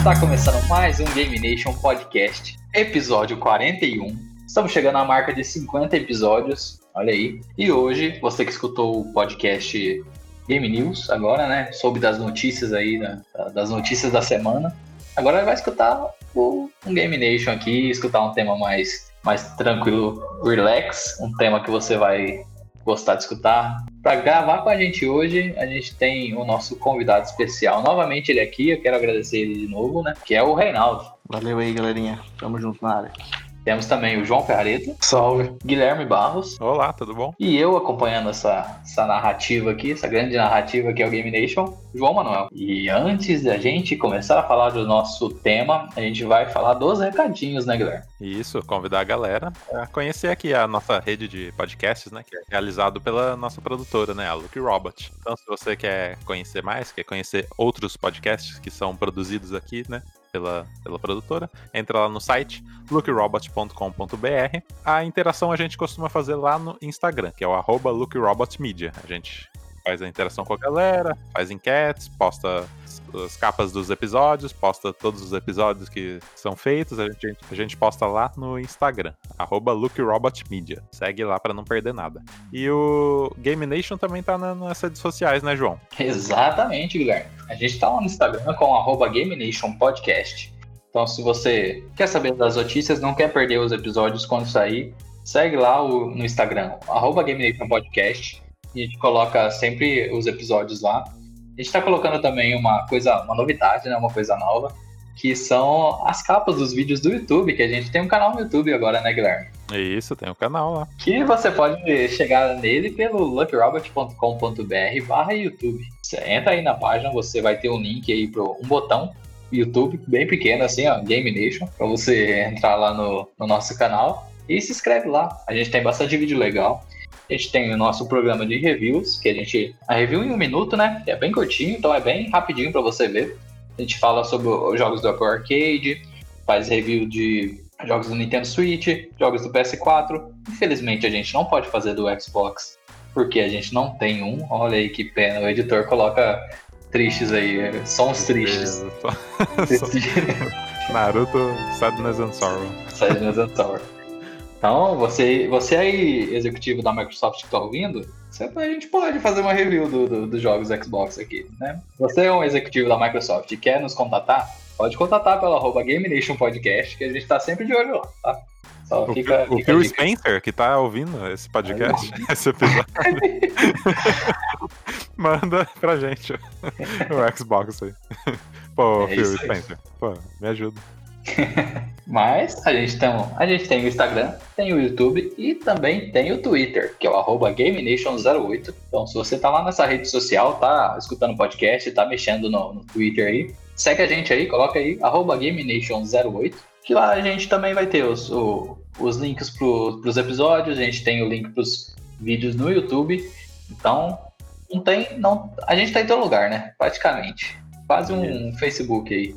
Está começando mais um Game Nation Podcast, episódio 41. Estamos chegando à marca de 50 episódios, olha aí. E hoje, você que escutou o podcast Game News agora, né? Soube das notícias aí, né, das notícias da semana. Agora vai escutar o, um Game Nation aqui, escutar um tema mais, mais tranquilo, relax, um tema que você vai gostar de escutar. Para gravar com a gente hoje, a gente tem o nosso convidado especial. Novamente ele aqui, eu quero agradecer ele de novo, né? Que é o Reinaldo. Valeu aí, galerinha. Tamo junto na área. Temos também o João Ferrareta. Salve. Guilherme Barros. Olá, tudo bom? E eu acompanhando essa, essa narrativa aqui, essa grande narrativa que é o Game Nation, João Manuel. E antes da gente começar a falar do nosso tema, a gente vai falar dos recadinhos, né, Guilherme? Isso, convidar a galera a conhecer aqui a nossa rede de podcasts, né? Que é realizado pela nossa produtora, né? A Luke Robot. Então, se você quer conhecer mais, quer conhecer outros podcasts que são produzidos aqui, né? Pela, pela produtora. Entra lá no site lookrobot.com.br. A interação a gente costuma fazer lá no Instagram, que é o lookrobotmedia. A gente faz a interação com a galera, faz enquetes, posta as capas dos episódios, posta todos os episódios que são feitos, a gente, a gente posta lá no Instagram, arroba LukeRobotMedia. Segue lá para não perder nada. E o Game Nation também tá nas redes sociais, né, João? Exatamente, Guilherme. A gente tá lá no Instagram com arroba Game Nation Podcast. Então, se você quer saber das notícias, não quer perder os episódios quando sair, segue lá o, no Instagram, arroba Game Nation Podcast a gente coloca sempre os episódios lá. A gente está colocando também uma coisa, uma novidade, né? Uma coisa nova, que são as capas dos vídeos do YouTube, que a gente tem um canal no YouTube agora, né, Guilherme? Isso, tem um canal lá. Que você pode chegar nele pelo luckrobot.com.br barra YouTube. Você entra aí na página, você vai ter um link aí para um botão YouTube, bem pequeno assim, ó, Game Nation, para você entrar lá no, no nosso canal e se inscreve lá. A gente tem bastante vídeo legal. A gente tem o nosso programa de reviews, que a gente. A review em um minuto, né? É bem curtinho, então é bem rapidinho para você ver. A gente fala sobre os jogos do Apple Arcade, faz review de jogos do Nintendo Switch, jogos do PS4. Infelizmente a gente não pode fazer do Xbox, porque a gente não tem um. Olha aí que pena, o editor coloca tristes aí, sons tristes. Naruto Sadness and Sorrow. Sadness and Sorrow. Então, você, você aí, executivo da Microsoft que está ouvindo, você, a gente pode fazer uma review dos do, do jogos Xbox aqui, né? Você é um executivo da Microsoft e quer nos contatar, pode contatar pela arroba Game Nation Podcast, que a gente está sempre de olho lá, tá? Só o fica, o Phil Spencer, que tá ouvindo esse podcast, esse episódio, manda pra gente o Xbox aí. Pô, é Phil Spencer, pô, me ajuda. Mas a gente, tem, a gente tem o Instagram, tem o YouTube e também tem o Twitter, que é o arroba GameNation08. Então, se você tá lá nessa rede social, tá escutando podcast, tá mexendo no, no Twitter aí, segue a gente aí, coloca aí, arroba GameNation08, que lá a gente também vai ter os, o, os links pro, pros episódios, a gente tem o link pros vídeos no YouTube. Então, não tem. Não, a gente tá em todo lugar, né? Praticamente. Quase um Facebook aí.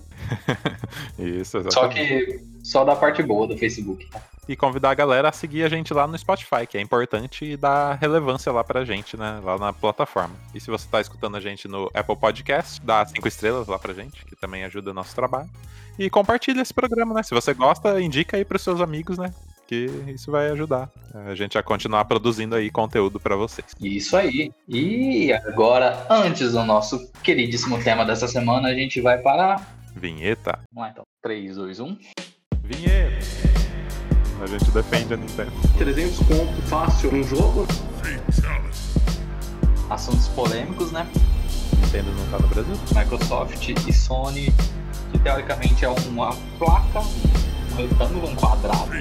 Isso, exatamente. Só que só da parte boa do Facebook. Tá? E convidar a galera a seguir a gente lá no Spotify, que é importante e dá relevância lá pra gente, né? Lá na plataforma. E se você tá escutando a gente no Apple Podcast, dá cinco estrelas lá pra gente, que também ajuda o nosso trabalho. E compartilha esse programa, né? Se você gosta, indica aí pros seus amigos, né? Que isso vai ajudar a gente a continuar produzindo aí conteúdo para vocês. Isso aí. E agora, antes do nosso queridíssimo tema dessa semana, a gente vai para Vinheta. Vamos lá então. 3, 2, 1. Vinheta. A gente defende a Nintendo. 300 conto fácil um jogo. Assuntos polêmicos, né? Nintendo não tá no Brasil. Microsoft e Sony, que teoricamente é uma placa, um retângulo, um quadrado.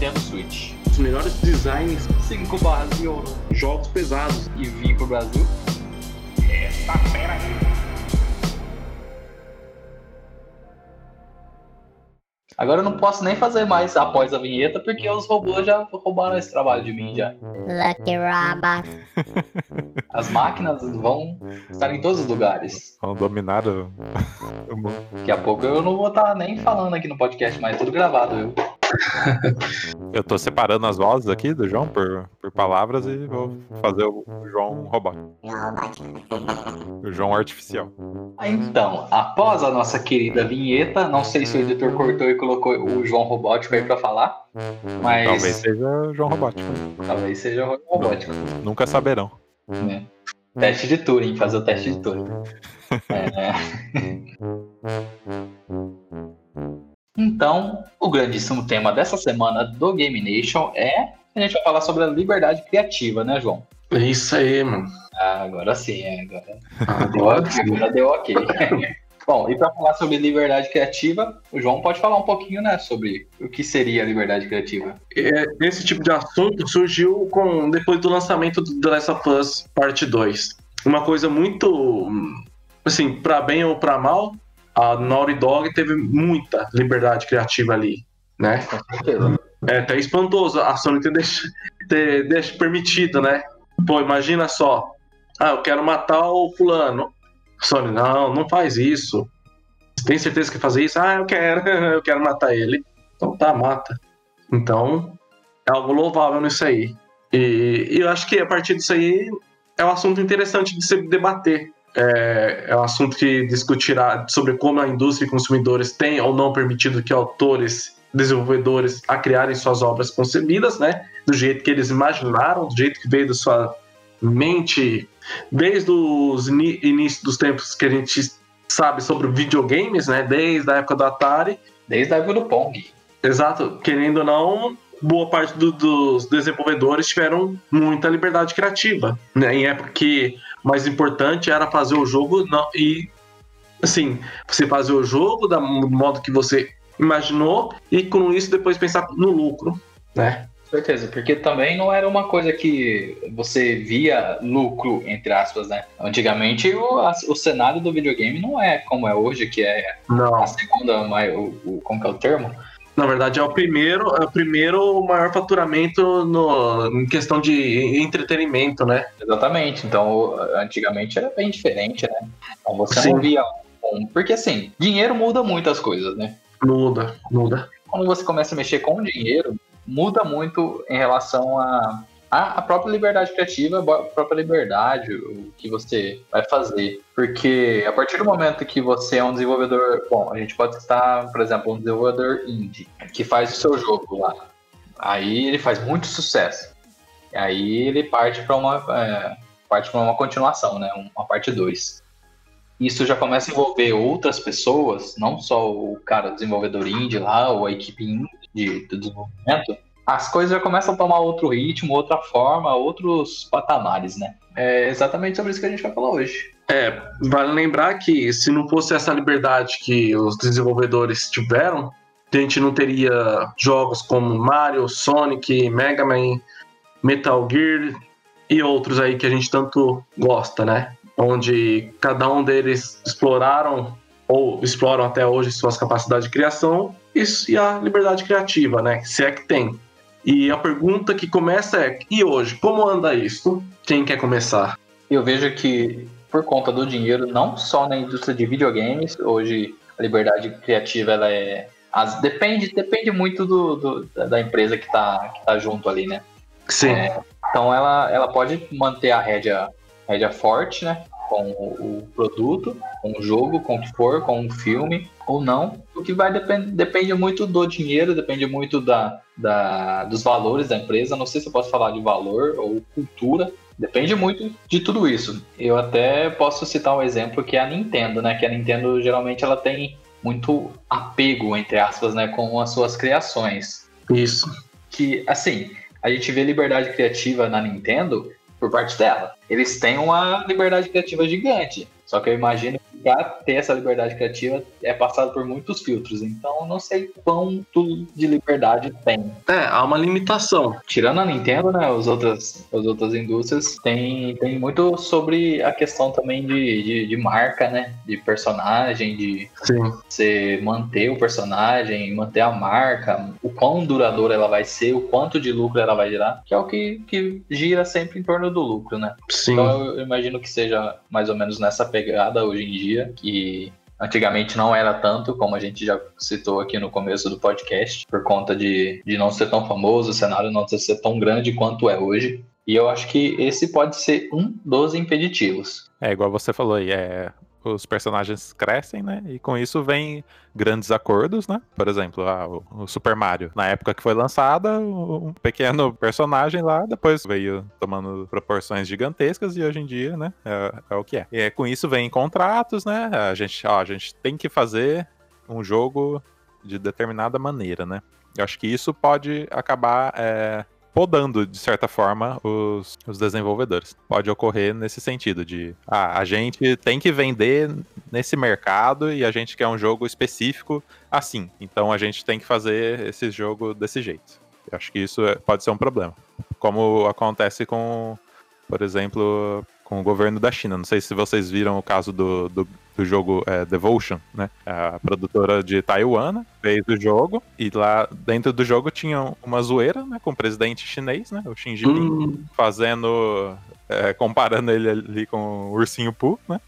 Nintendo Switch. Os melhores designs. 5 barras de ouro. Jogos pesados. E vir pro Brasil. Essa fera aí. Agora eu não posso nem fazer mais após a vinheta, porque os robôs já roubaram esse trabalho de mim já. Lucky Robot. As máquinas vão estar em todos os lugares. Vão dominar o, mundo. Daqui a pouco eu não vou estar nem falando aqui no podcast, mas tudo gravado, viu? Eu tô separando as vozes aqui do João por, por palavras e vou fazer o João robótico. O João artificial. Então, após a nossa querida vinheta, não sei se o editor cortou e colocou o João Robótico aí pra falar, mas Talvez seja o João robótico. talvez seja o João Robótico. Nunca saberão. né? Teste de Turing, fazer o teste de Turing. É. Então, o grandíssimo tema dessa semana do Game Nation é a gente vai falar sobre a liberdade criativa, né, João? É isso aí, mano. Ah, agora sim, é, agora Agora agora deu ok. Bom, e para falar sobre liberdade criativa, o João pode falar um pouquinho, né, sobre o que seria a liberdade criativa. É, Esse tipo de assunto surgiu com, depois do lançamento do The Last of Us Parte 2. Uma coisa muito, assim, pra bem ou pra mal, a Naughty Dog teve muita liberdade criativa ali, né? Com certeza. É até espantoso a Sony ter, deix... ter, permitido, né? Pô, imagina só. Ah, eu quero matar o fulano. Sony, não, não faz isso. Você tem certeza que fazer isso? Ah, eu quero, eu quero matar ele. Então tá, mata. Então, é algo louvável nisso aí. E, e eu acho que a partir disso aí é um assunto interessante de se debater. É, é um assunto que discutirá sobre como a indústria e consumidores têm ou não permitido que autores, desenvolvedores a criarem suas obras concebidas, né? Do jeito que eles imaginaram, do jeito que veio da sua mente, desde os inícios dos tempos que a gente sabe sobre videogames, né? Desde a época do Atari, Desde a época do Pong. Exato, querendo ou não, boa parte do- dos desenvolvedores tiveram muita liberdade criativa, né? Em época que mais importante era fazer o jogo não, e assim, você fazer o jogo da- do modo que você imaginou e com isso depois pensar no lucro, né? Certeza, porque também não era uma coisa que você via lucro, entre aspas, né? Antigamente o, a- o cenário do videogame não é como é hoje, que é Não, a segunda, o, o, como que é o termo? Na verdade é o primeiro, é o primeiro maior faturamento no, em questão de entretenimento, né? Exatamente. Então, o- antigamente era bem diferente, né? Então você Sim. não via um. Porque assim, dinheiro muda muitas coisas, né? Muda, muda. Quando você começa a mexer com dinheiro, muda muito em relação a. A a própria liberdade criativa, a própria liberdade, o que você vai fazer. Porque a partir do momento que você é um desenvolvedor. Bom, a gente pode citar, por exemplo, um desenvolvedor indie, que faz o seu jogo lá. Aí ele faz muito sucesso. Aí ele parte para uma, é, parte uma continuação, né? Uma parte 2. Isso já começa a envolver outras pessoas, não só o cara desenvolvedor indie lá, ou a equipe indie do desenvolvimento. As coisas já começam a tomar outro ritmo, outra forma, outros patamares, né? É exatamente sobre isso que a gente vai falar hoje. É, vale lembrar que se não fosse essa liberdade que os desenvolvedores tiveram, a gente não teria jogos como Mario, Sonic, Mega Man, Metal Gear e outros aí que a gente tanto gosta, né? Onde cada um deles exploraram ou exploram até hoje suas capacidades de criação e a liberdade criativa, né? Se é que tem. E a pergunta que começa é: e hoje, como anda isso? Quem quer começar? Eu vejo que, por conta do dinheiro, não só na indústria de videogames, hoje a liberdade criativa ela é. as- depende, depende muito do, do- da- empresa que está que tá junto ali, né? Sim. Então ela, ela pode manter a rédea, rédea forte, né? Com o, o produto, com o jogo, com o que for, com o filme ou não. O que vai depend, depende muito do dinheiro, depende muito da, da, dos valores da empresa. Não sei se eu posso falar de valor ou cultura. Depende muito de tudo isso. Eu até posso citar um exemplo que é a Nintendo, né? Que a Nintendo geralmente ela tem muito apego, entre aspas, né? Com as suas criações Isso. que, assim, a gente vê liberdade criativa na Nintendo por parte dela. Eles têm uma liberdade criativa gigante. Só que eu imagino pra ter essa liberdade criativa é passado por muitos filtros. Então não sei quanto de liberdade tem. É, há uma limitação. Tirando a Nintendo, né? As outras, as outras indústrias tem, tem muito sobre a questão também de, de, de marca, né? De personagem, de Sim. você manter o personagem, manter a marca, o quão duradoura ela vai ser, o quanto de lucro ela vai gerar, que é o que, que gira sempre em torno do lucro, né? Sim. Então eu imagino que seja mais ou menos nessa pegada hoje em dia, que Antigamente não era tanto, como a gente já citou aqui no começo do podcast, por conta de, de não ser tão famoso, o cenário não ser tão grande quanto é hoje. E eu acho que esse pode ser um dos impeditivos. É, igual você falou aí, é, os personagens crescem, né? E com isso vem grandes acordos, né? Por exemplo, o, Super Mario. Na época que foi lançada, um pequeno personagem lá, depois veio tomando proporções gigantescas e hoje em dia, né? É, é o que é. E com isso vem contratos, né? A gente, ó, a gente tem que fazer um jogo de determinada maneira, né? Eu acho que isso pode acabar é, podando, de certa forma, os, os desenvolvedores. Pode ocorrer nesse sentido de, ah, a gente tem que vender nesse mercado e a gente quer um jogo específico assim. Então a gente tem que fazer esse jogo desse jeito. Eu acho que isso é, pode ser um problema. Como acontece com, por exemplo, com o governo da China. Não sei se vocês viram o caso do, do do jogo é, Devotion, né? A produtora de Taiwan fez o jogo e lá dentro do jogo tinha uma zoeira, né? Com o presidente chinês, né? O Xi Jinping, hum. fazendo... É, comparando ele ali com o Ursinho Pooh, né?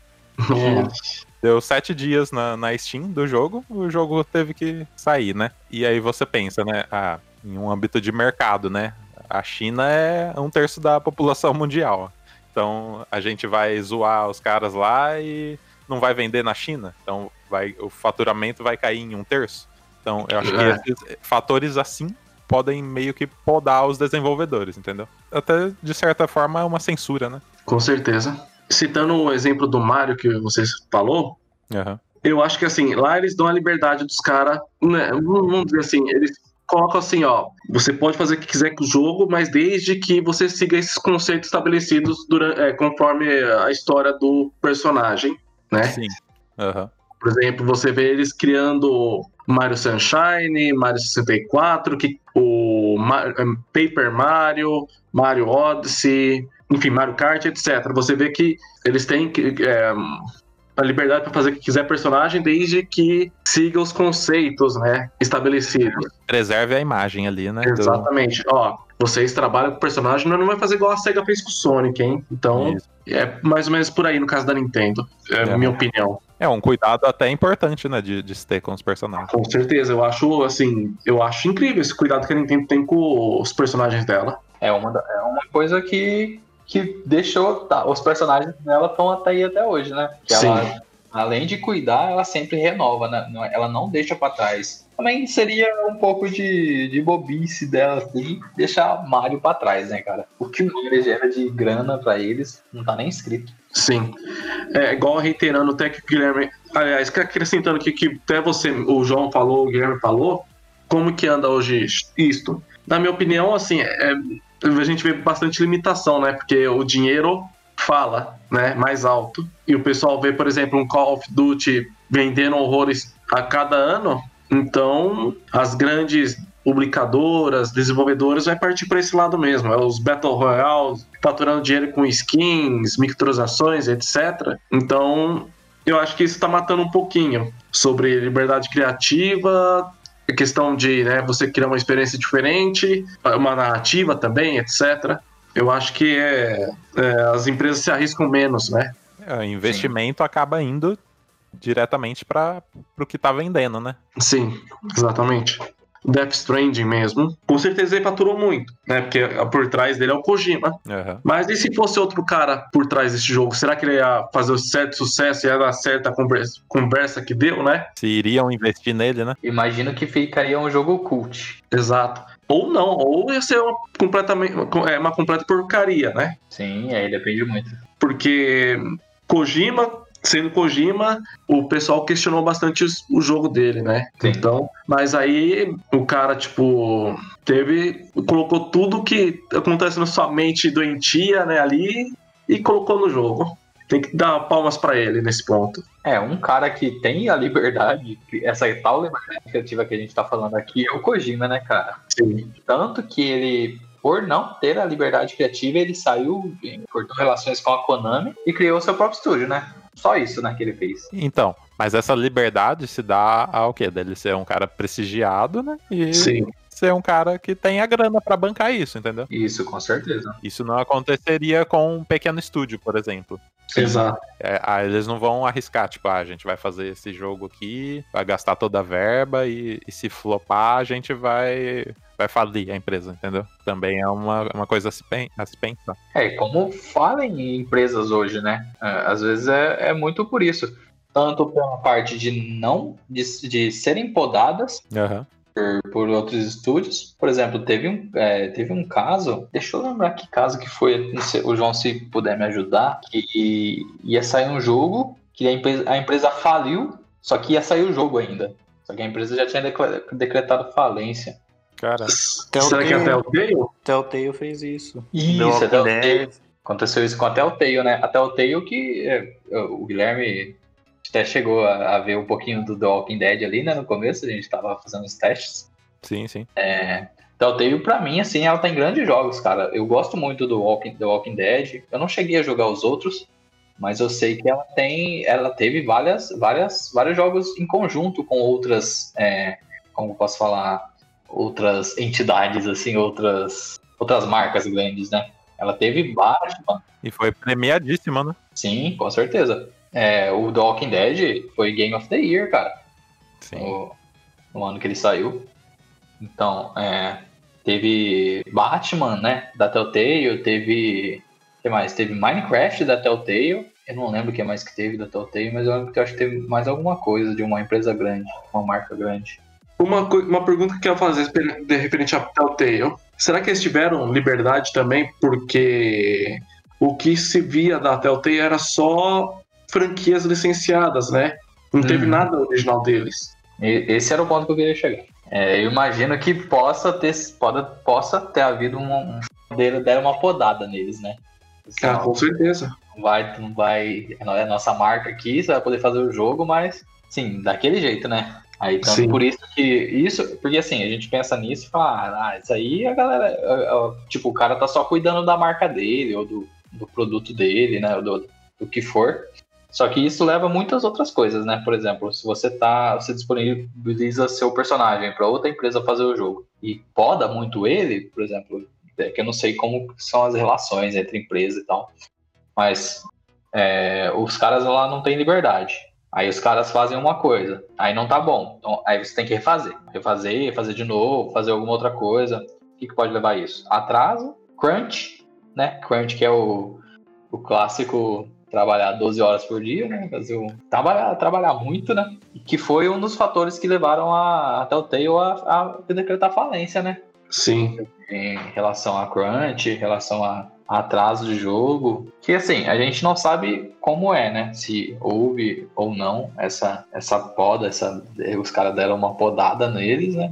Deu sete dias na, na Steam do jogo, o jogo teve que sair, né? E aí você pensa, né? Ah, em um âmbito de mercado, né? A China é um terço da população mundial. Então a gente vai zoar os caras lá e não vai vender na China, então vai, o faturamento vai cair em um terço. Então, eu acho que é. esses fatores assim podem meio que podar os desenvolvedores, entendeu? Até, de certa forma, é uma censura, né? Com certeza. Citando o exemplo do Mario que você falou, uhum. eu acho que assim, lá eles dão a liberdade dos caras, né, vamos dizer assim, eles colocam assim, ó, você pode fazer o que quiser com o jogo, mas desde que você siga esses conceitos estabelecidos durante, é, conforme a história do personagem né? Sim. Uhum. Por exemplo, você vê eles criando Mario Sunshine, Mario 64, que, o eh, Paper Mario, Mario Odyssey, enfim, Mario Kart, etc. Você vê que eles têm é, a liberdade para fazer o que quiser personagem, desde que siga os conceitos, né, estabelecidos. Preserve a imagem ali, né? Exatamente. Do... Ó, vocês trabalham com o personagem, mas não vai fazer igual a SEGA fez com o Sonic, hein? Então, Isso. é mais ou menos por aí no caso da Nintendo, é, é. minha opinião. É um cuidado até importante, né, de, de se ter com os personagens. Com certeza, eu acho, assim, eu acho incrível esse cuidado que a Nintendo tem com os personagens dela. É uma, é uma coisa que, que deixou, tá, os personagens dela estão até aí até hoje, né? Que Sim. Ela, além de cuidar, ela sempre renova, né? Ela não deixa para trás também seria um pouco de, de bobice dela, assim, deixar Mario pra trás, né, cara? O que o Mario gera de grana pra eles não tá nem escrito. Sim. É igual reiterando até que o Guilherme. Aliás, acrescentando aqui que até você, o João falou, o Guilherme falou, como que anda hoje isto? Na minha opinião, assim, é, a gente vê bastante limitação, né? Porque o dinheiro fala, né, mais alto. E o pessoal vê, por exemplo, um Call of Duty vendendo horrores a cada ano, então, as grandes publicadoras, desenvolvedoras vai partir para esse lado mesmo. É os Battle Royale faturando dinheiro com skins, microtransações, etc. Então, eu acho que isso está matando um pouquinho sobre liberdade criativa, a questão de né, você criar uma experiência diferente, uma narrativa também, etc. Eu acho que é, é as empresas se arriscam menos, né? É, o investimento Sim. acaba indo diretamente para o que tá vendendo, né? Sim, exatamente. Death Stranding mesmo, com certeza ele faturou muito, né? Porque por trás dele é o Kojima. Uhum. Mas e se fosse outro cara por trás desse jogo? Será que ele ia fazer certo sucesso e ia dar certa conversa, conversa que deu, né? Se iriam investir nele, né? Imagino que ficaria um jogo cult. Exato. Ou não, ou ia ser uma, completamente, é, uma completa porcaria, né? Sim, aí depende muito. Porque Kojima sendo Kojima, o pessoal questionou bastante o jogo dele, né? Sim. Então, mas aí o cara, tipo, teve. colocou tudo que acontece na sua mente doentia, né, ali e colocou no jogo. Tem que dar palmas para ele nesse ponto. É, um cara que tem a liberdade, essa tal liberdade criativa que a gente tá falando aqui é o Kojima, né, cara? Sim. Tanto que ele por não ter a liberdade criativa, ele saiu, cortou relações com a Konami e criou seu próprio estúdio, né? Só isso, né, que ele fez. Então, mas essa liberdade se dá ao quê? Dele ser um cara prestigiado, né? E Sim. ser um cara que tem a grana para bancar isso, entendeu? Isso, com certeza. Isso não aconteceria com um pequeno estúdio, por exemplo. Exato. É, ah, eles não vão arriscar, tipo, ah, a gente vai fazer esse jogo aqui, vai gastar toda a verba e, e se flopar, a gente vai vai falir a empresa, entendeu? Também é uma, uma coisa a se, pen- a se pensar. É, como falem em empresas hoje, né? É, Às vezes é, é muito por isso. Tanto pela parte de não, de, de serem podadas Aham. Por, por outros estúdios. Por exemplo, teve um, é, teve um caso, deixa eu lembrar que caso que foi, sei, o João se puder me ajudar, que ia sair um jogo que a empresa, a empresa faliu, só que ia sair o jogo ainda. Só que a empresa já tinha decretado falência. Cara, Será que é até o Telltale? Telltale fez isso. Isso, até o Dead. Aconteceu isso com a Telltale, né? A Telltale que é, o Guilherme até chegou a, a ver um pouquinho do The Walking Dead ali, né? No começo, a gente tava fazendo os testes. sim, sim. Telltale, pra mim, assim, ela tem grandes jogos, cara. Eu gosto muito do Walking, The Walking Dead. Eu não cheguei a jogar os outros, mas eu sei que ela tem. Ela teve várias, várias, vários jogos em conjunto com outras. é, como posso falar? Outras entidades, assim, outras. Outras marcas grandes, né? Ela teve Batman, E foi premiadíssima, né? sim, com certeza. É, o The Walking Dead foi Game of the Year, cara. Sim. no, no ano que ele saiu. Então, é, teve Batman, né, da Telltale, teve, o que mais? Teve Minecraft da Telltale, eu não lembro o que mais que teve da Telltale, mas eu lembro que eu acho que teve mais alguma coisa de uma empresa grande, uma marca grande. Uma, uma pergunta que eu ia fazer de referente a Telltale. Será que eles tiveram liberdade também? Porque o que se via da Telltale era só franquias licenciadas, né? Não teve Uhum. nada original deles. Esse era o ponto que eu queria chegar. É, eu imagino que possa ter, pode, possa ter havido um, um deram uma podada neles, né? Ah, com certeza. não vai, não vai, é a nossa marca aqui, você vai poder fazer o jogo, mas sim, daquele jeito, né? Aí então Sim. por isso que isso, porque assim, a gente pensa nisso e fala, ah, isso aí a galera, ah, ah, tipo, o cara tá só cuidando da marca dele ou do, do produto dele, né, ou do, do que for. Só que isso leva a muitas outras coisas, né? Por exemplo, se você tá, você disponibiliza seu personagem para outra empresa fazer o jogo e poda muito ele, por exemplo, é que eu não sei como são as relações entre empresa e tal, mas é, os caras lá não têm liberdade. Aí os caras fazem uma coisa, aí não tá bom. Então, aí você tem que refazer. Refazer, fazer de novo, fazer alguma outra coisa. O que, que pode levar a isso? Atraso, crunch, né? Crunch que é o, o clássico trabalhar 12 horas por dia, né? Fazer um- trabalhar, trabalhar muito, né? Que foi um dos fatores que levaram a, a Telltale a, a decretar falência, né? Sim. em relação a crunch, em relação a, a atraso de jogo, que assim, a gente não sabe como é, né? Se houve ou não essa, essa poda, essa, os caras deram uma podada neles, né?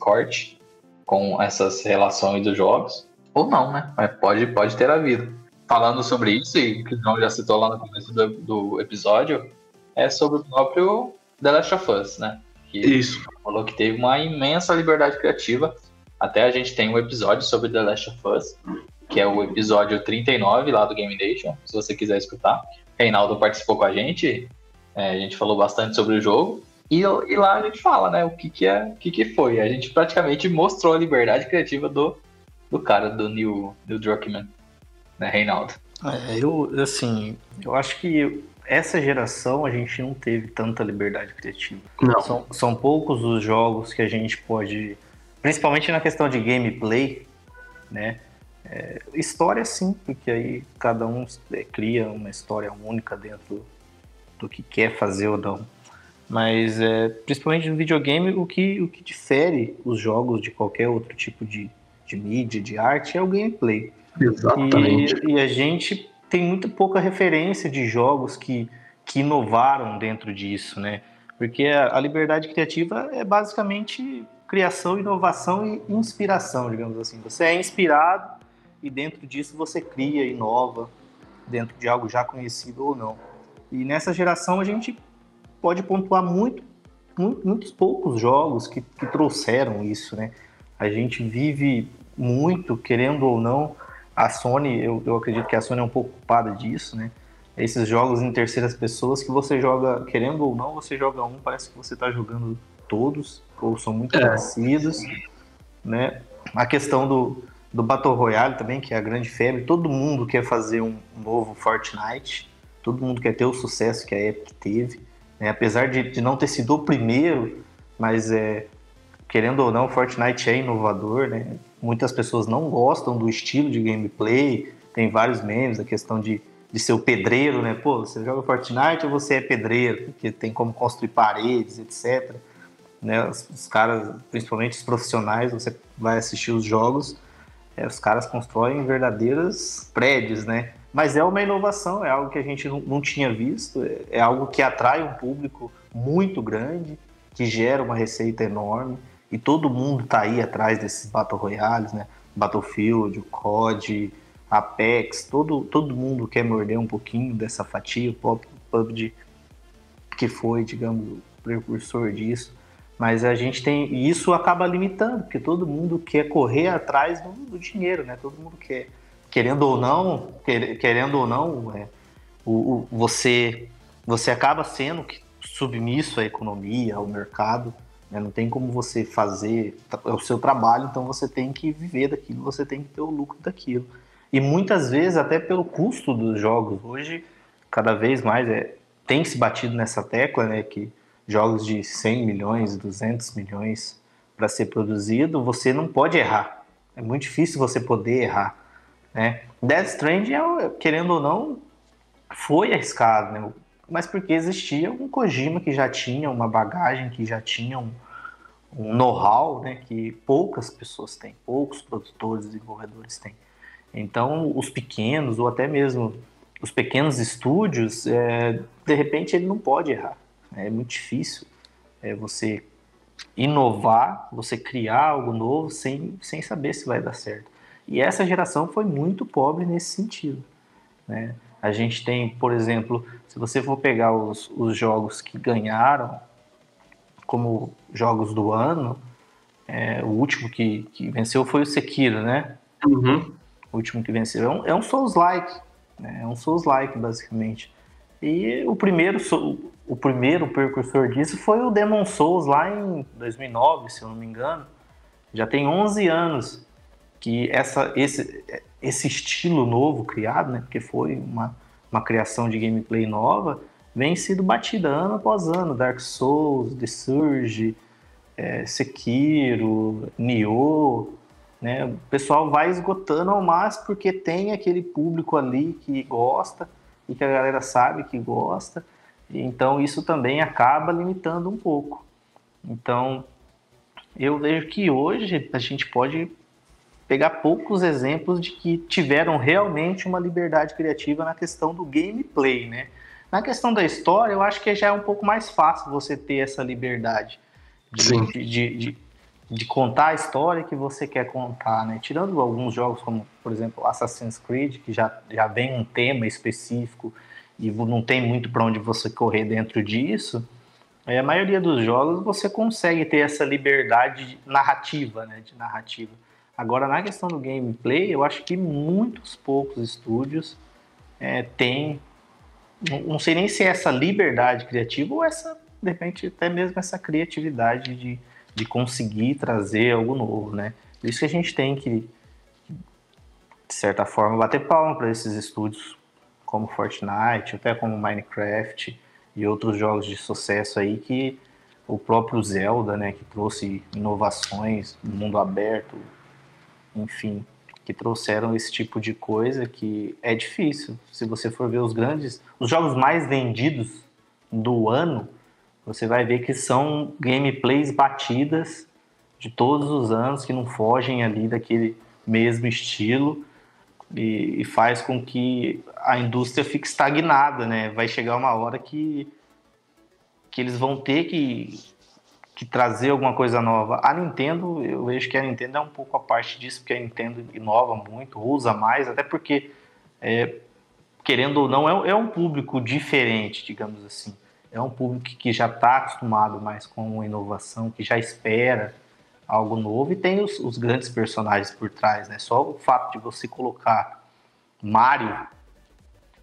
Corte com essas relações dos jogos, ou não, né? Mas pode, pode ter havido. Falando sobre isso, e que o João já citou lá no começo do, do episódio, é sobre o próprio The Last of Us, né? Que Isso. falou que teve uma imensa liberdade criativa. Até a gente tem um episódio sobre The Last of Us, que é o episódio 39 lá do Game Nation, se você quiser escutar. Reinaldo participou com a gente, é, a gente falou bastante sobre o jogo. E, e lá a gente fala, né, o que, que, é, o que, que foi. A gente praticamente mostrou a liberdade criativa do, do cara, do Neil, Neil Druckmann, né, Reinaldo? É, eu, assim, eu acho que essa geração a gente não teve tanta liberdade criativa. Não. São, são poucos os jogos que a gente pode, principalmente na questão de gameplay, né? É, história sim, porque aí cada um é, cria uma história única dentro do que quer fazer ou não. Mas é, principalmente no videogame, o que, o que difere os jogos de qualquer outro tipo de, de mídia, de arte, é o gameplay. Exatamente. E, e a gente tem muito pouca referência de jogos que, que inovaram dentro disso, né? Porque a, a liberdade criativa é basicamente criação, inovação e inspiração, digamos assim. Você é inspirado e dentro disso você cria, inova, dentro de algo já conhecido ou não. E nessa geração a gente pode pontuar muito, muito muitos poucos jogos que, que trouxeram isso, né? A gente vive muito, querendo ou não, a Sony, eu, eu acredito que a Sony é um pouco culpada disso, né? Esses jogos em terceiras pessoas que você joga, querendo ou não, você joga um, parece que você está jogando todos, ou são muito É. parecidos, né? A questão do, do Battle Royale também, que é a grande febre, todo mundo quer fazer um novo Fortnite, todo mundo quer ter o sucesso que a Epic teve, né? apesar de, de não ter sido o primeiro, mas é, querendo ou não, Fortnite é inovador, né? Muitas pessoas não gostam do estilo de gameplay, tem vários memes, a questão de, de ser o pedreiro, né? Pô, você joga Fortnite ou você é pedreiro, porque tem como construir paredes, etc. Né? Os, os caras, principalmente os profissionais, você vai assistir os jogos, é, os caras constroem verdadeiros prédios, né? Mas é uma inovação, é algo que a gente não, não tinha visto, é, é algo que atrai um público muito grande, que gera uma receita enorme, e todo mundo tá aí atrás desses Battle Royales, né? Battlefield, o COD, Apex, todo, todo mundo quer morder um pouquinho dessa fatia, o PUBG, que foi, digamos, o precursor disso. Mas a gente tem. E isso acaba limitando, porque todo mundo quer correr atrás do, do dinheiro, né? Todo mundo quer. Querendo ou não, quer, querendo ou não, é, o, o, você, você acaba sendo submisso à economia, ao mercado. Né? Não tem como você fazer. É o seu trabalho, então você tem que viver daquilo, você tem que ter o lucro daquilo. E muitas vezes, até pelo custo dos jogos, hoje, cada vez mais é, tem se batido nessa tecla, né? Que jogos de 100 milhões, 200 milhões para ser produzido, você não pode errar. É muito difícil você poder errar. Né? Death Stranding, é, querendo ou não, foi arriscado, né? Mas porque existia um Kojima que já tinha uma bagagem, que já tinha um, um know-how né? que poucas pessoas têm, poucos produtores e desenvolvedores têm. Então, os pequenos, ou até mesmo os pequenos estúdios, é, de repente ele não pode errar. É muito difícil é, você inovar, você criar algo novo sem, sem saber se vai dar certo. E essa geração foi muito pobre nesse sentido. Né? A gente tem, por exemplo, se você for pegar os, os jogos que ganharam como jogos do ano, é, o último que, que venceu foi o Sekiro, né? Uhum. O último que venceu. É um, é um Souls-like, né? é um Souls-like, basicamente. E o primeiro, o primeiro precursor disso foi o Demon Souls lá em 2009, se eu não me engano. Já tem 11 anos que essa, esse, esse estilo novo criado, né, porque foi uma, uma criação de gameplay nova, vem sido batida ano após ano. Dark Souls, The Surge, é, Sekiro, Nioh, né? O pessoal vai esgotando ao máximo porque tem aquele público ali que gosta e que a galera sabe que gosta, então isso também acaba limitando um pouco. Então, eu vejo que hoje a gente pode pegar poucos exemplos de que tiveram realmente uma liberdade criativa na questão do gameplay, né? Na questão da história, eu acho que já é um pouco mais fácil você ter essa liberdade de, de, de, de, contar a história que você quer contar, né? Tirando alguns jogos como, por exemplo, Assassin's Creed, que já, já vem um tema específico e não tem muito para onde você correr dentro disso, é, a maioria dos jogos você consegue ter essa liberdade narrativa, né? De narrativa. Agora, na questão do gameplay, eu acho que muitos poucos estúdios é, têm, não sei nem se é essa liberdade criativa ou essa, de repente, até mesmo essa criatividade de de conseguir trazer algo novo, né? Por isso que a gente tem que, de certa forma, bater palma para esses estúdios como Fortnite, até como Minecraft e outros jogos de sucesso aí que o próprio Zelda, né, que trouxe inovações no mundo aberto, enfim, que trouxeram esse tipo de coisa que é difícil. Se você for ver os grandes, os jogos mais vendidos do ano, você vai ver que são gameplays batidas de todos os anos que não fogem ali daquele mesmo estilo e, e, faz com que a indústria fique estagnada, né? Vai chegar uma hora que, que eles vão ter que, que trazer alguma coisa nova. A Nintendo, eu vejo que a Nintendo é um pouco a parte disso, porque a Nintendo inova muito, usa mais, até porque, é, querendo ou não, é, é um público diferente, digamos assim é um público que já está acostumado mais com inovação, que já espera algo novo e tem os, os, grandes personagens por trás, né? Só o fato de você colocar Mario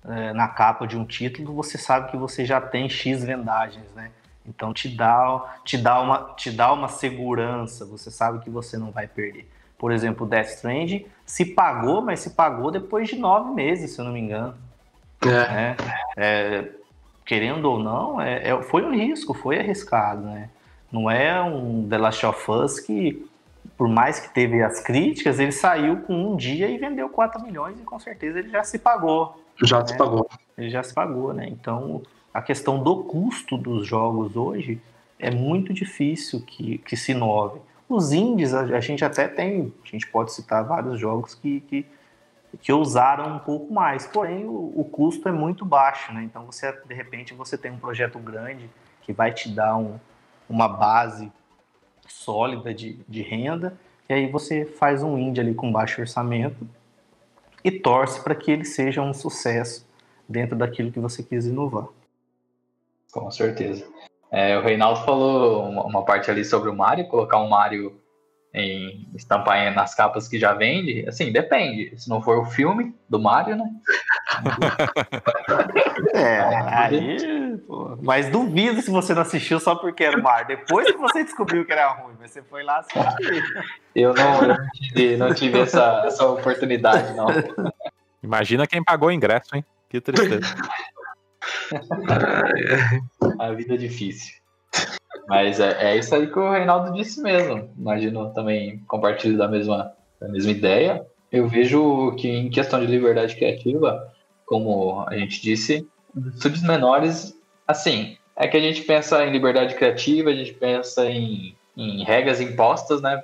é, na capa de um título, você sabe que você já tem X vendagens, né? Então te dá, te dá, uma, te dá uma segurança, você sabe que você não vai perder. Por exemplo, Death Stranding se pagou, mas se pagou depois de nove meses, se eu não me engano. É. é. é, querendo ou não, é, é, foi um risco, foi arriscado, né? Não é um The Last of Us que, por mais que teve as críticas, ele saiu com um dia e vendeu 4 milhões e com certeza ele já se pagou. Já né? se pagou. Ele já se pagou, né? Então, a questão do custo dos jogos hoje é muito difícil que, que se inove. Os indies, a, a gente até tem, a gente pode citar vários jogos que, que, que ousaram um pouco mais, porém o, o custo é muito baixo, né? Então, você, de repente, você tem um projeto grande que vai te dar um, uma base sólida de, de renda, e aí você faz um indie ali com baixo orçamento e torce para que ele seja um sucesso dentro daquilo que você quis inovar. Com certeza. É, o Reinaldo falou uma, parte ali sobre o Mario, colocar um Mario em estampar nas capas que já vende, assim, depende. Se não for o filme do Mario, né? É, aí. pô, mas duvido se você não assistiu só porque era o Mario. Depois que você descobriu que era ruim, mas você foi lá assistir. Eu não, eu não tive, não tive essa, essa oportunidade, não. Imagina quem pagou o ingresso, hein? Que tristeza. A vida é difícil. Mas é, é isso aí que o Reinaldo disse mesmo. Imagino também compartilho da mesma, da mesma ideia. Eu vejo que em questão de liberdade criativa, como a gente disse, estúdios menores, assim, é que a gente pensa em liberdade criativa, a gente pensa em, em regras impostas, né?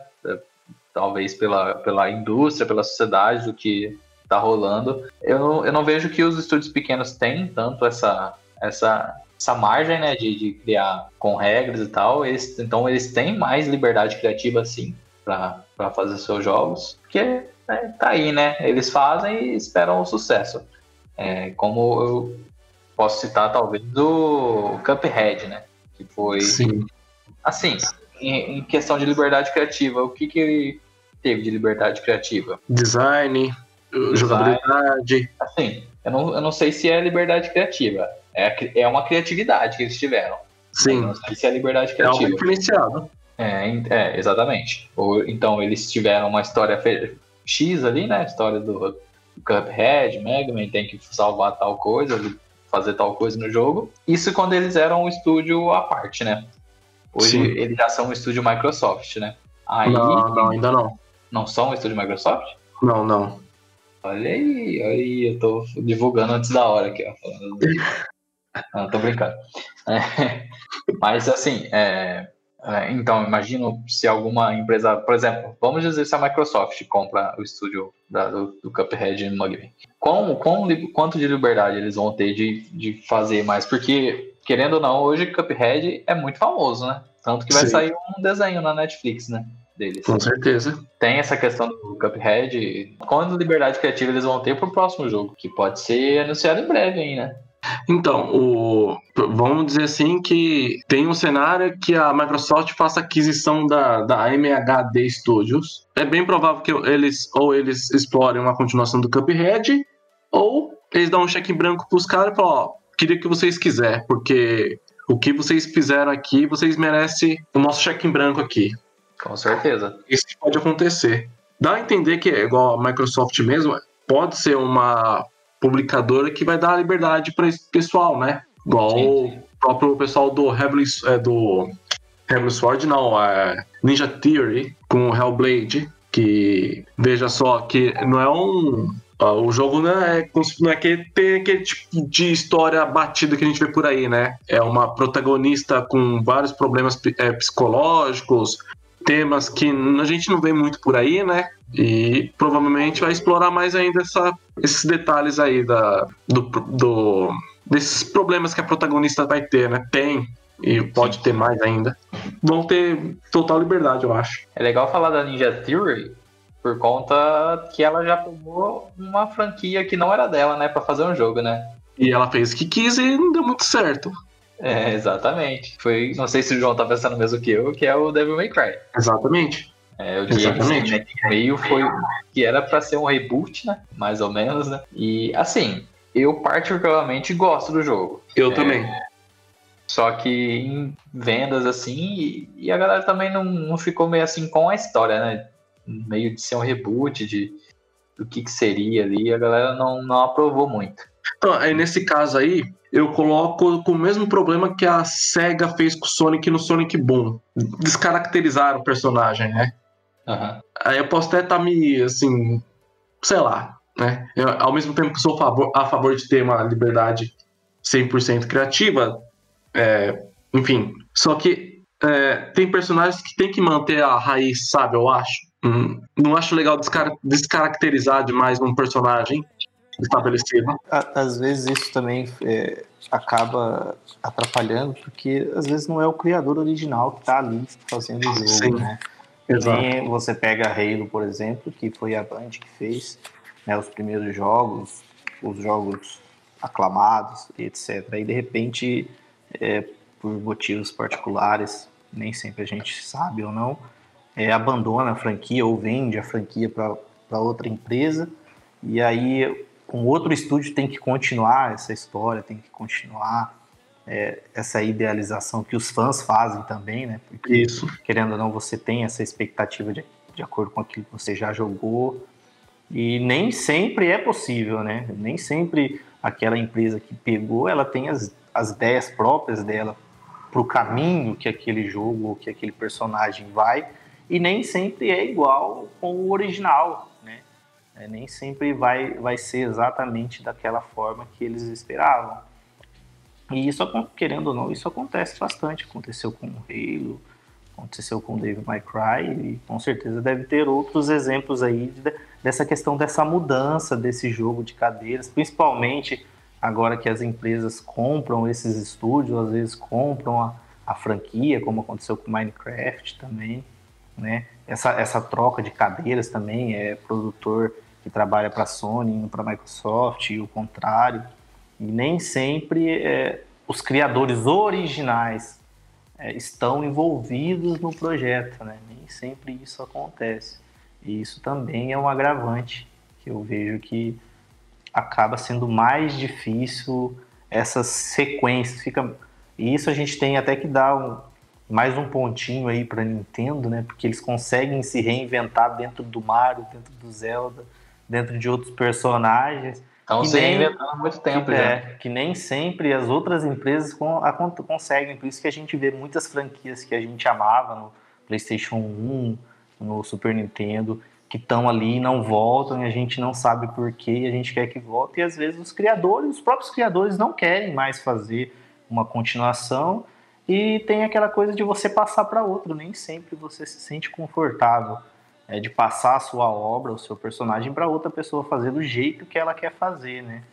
Talvez pela, pela indústria, pela sociedade, do que tá rolando. Eu não, eu não vejo que os estúdios pequenos têm tanto essa, essa, essa margem, né, de, de criar com regras e tal. Eles, então eles têm mais liberdade criativa, sim, para fazer seus jogos, porque né, tá aí, né? Eles fazem e esperam o sucesso. É, como eu posso citar, talvez, o Cuphead, né? Que foi. Sim. Assim, em, em questão de liberdade criativa, o que, que ele teve de liberdade criativa? Design, jogabilidade. Assim, eu não, eu não sei se é liberdade criativa. É, é uma criatividade que eles tiveram. Eu Sim. não sei se é liberdade É algo criativa. diferenciado. É, é, exatamente. Ou, então eles tiveram uma história X ali, né? A história do, do Cuphead, Mega Man tem que salvar tal coisa, fazer tal coisa no jogo. Isso quando eles eram um estúdio à parte, né? Hoje Sim. eles já são um estúdio Microsoft, né? Aí Não, não, ainda não. não são um estúdio Microsoft? Não, não. Olha aí, olha aí, eu tô divulgando antes da hora aqui, ó. falando. Não, tô brincando. É, mas assim, é, é, então, imagino se alguma empresa, por exemplo, vamos dizer se a Microsoft compra o estúdio da- do, do Cuphead e Mugman. Quão, li- quanto de liberdade eles vão ter de, de fazer mais? Porque, querendo ou não, hoje Cuphead é muito famoso, né? Tanto que vai Sim. sair um desenho na Netflix, né? Deles Com certeza. tem essa questão do Cuphead. Quando liberdade criativa eles vão ter pro próximo jogo? Que pode ser anunciado em breve aí, né? Então, o, vamos dizer assim que tem um cenário que a Microsoft faça aquisição da, da MHD Studios. É bem provável que eles ou eles explorem uma continuação do Cuphead, ou eles dão um cheque em branco pros caras e falam, ó, queria que vocês quiserem, porque o que vocês fizeram aqui, vocês merecem o nosso cheque em branco aqui. Com certeza. Isso pode acontecer. Dá a entender que, igual a Microsoft mesmo, pode ser uma publicadora que vai dar liberdade para esse pessoal, né? Igual Sim, o próprio pessoal do Heavenly, é, do Heavenly Sword, não, é Ninja Theory com o Hellblade, que veja só que não é um o jogo não é, não é que tem aquele tipo de história batida que a gente vê por aí, né? É uma protagonista com vários problemas é, psicológicos, temas que a gente não vê muito por aí, né? E provavelmente vai explorar mais ainda essa- esses detalhes aí da, do, do- desses problemas que a protagonista vai ter, né? Tem e pode ter mais ainda. Vão ter total liberdade, eu acho. É legal falar da Ninja Theory por conta que ela já pegou uma franquia que não era dela, né? Pra fazer um jogo, né? E ela fez o que quis e não deu muito certo. É, exatamente. Foi, não sei se o João tá pensando mesmo que eu, que é o Devil May Cry. Exatamente. É, o Exatamente. né, que meio foi que era pra ser um reboot, né? Mais ou menos, né? E assim, eu particularmente gosto do jogo. Eu É, também. Só que em vendas assim, e, e a galera também não, não ficou meio assim com a história, né? Meio de ser um reboot de do que, que seria ali, a galera não, não aprovou muito. Então, aí nesse caso aí, eu coloco com o mesmo problema que a SEGA fez com o Sonic no Sonic Boom. Descaracterizar o personagem, né? Aham. Aí eu posso até estar me, assim, sei lá, né? Eu, ao mesmo tempo que sou a favor, a favor de ter uma liberdade 100% criativa, é, enfim. Só que é, tem personagens que tem que manter a raiz, sabe? Eu acho. Hum, não acho legal descar descaracterizar demais um personagem estabelecido. A- Às vezes isso também é, acaba atrapalhando, porque às vezes não é o criador original que está ali fazendo o jogo, Sim. né? Exato. Nem você pega Halo, por exemplo, que foi a Band que fez né, os primeiros jogos, os jogos aclamados e etc. Aí de repente, é, por motivos particulares, nem sempre a gente sabe ou não, é, abandona a franquia ou vende a franquia para outra empresa e aí um outro estúdio tem que continuar essa história, tem que continuar é, essa idealização que os fãs fazem também, né? Porque Isso. querendo ou não, você tem essa expectativa de, de acordo com aquilo que você já jogou. E nem sempre é possível, né? Nem sempre aquela empresa que pegou, ela tem as, as ideias próprias dela para o caminho que aquele jogo ou que aquele personagem vai. E nem sempre é igual com o original? É, nem sempre vai, vai ser exatamente daquela forma que eles esperavam. E isso, querendo ou não, isso acontece bastante. Aconteceu com o Halo, aconteceu com o Devil May Cry, e com certeza deve ter outros exemplos aí de- dessa questão dessa mudança desse jogo de cadeiras, principalmente agora que as empresas compram esses estúdios, às vezes compram a, a franquia, como aconteceu com Minecraft também, né? Essa, essa troca de cadeiras também, é produtor que trabalha para a Sony para a Microsoft e o contrário. E nem sempre é, os criadores originais é, estão envolvidos no projeto, né? Nem sempre isso acontece. E isso também é um agravante que eu vejo que acaba sendo mais difícil essas sequências. Fica... E isso a gente tem até que dar um- mais um pontinho aí para Nintendo, né? Porque eles conseguem se reinventar dentro do Mario, dentro do Zelda, dentro de outros personagens. Estão E se nem- reinventando há muito tempo já. é, que nem sempre as outras empresas conseguem. Por isso que a gente vê muitas franquias que a gente amava no PlayStation 1, no Super Nintendo, que estão ali e não voltam e a gente não sabe por quê e a gente quer que volte. E às vezes os criadores, os próprios criadores não querem mais fazer uma continuação e tem aquela coisa de você passar para outro. Nem sempre você se sente confortável é, de passar a sua obra, o seu personagem para outra pessoa fazer do jeito que ela quer fazer, né?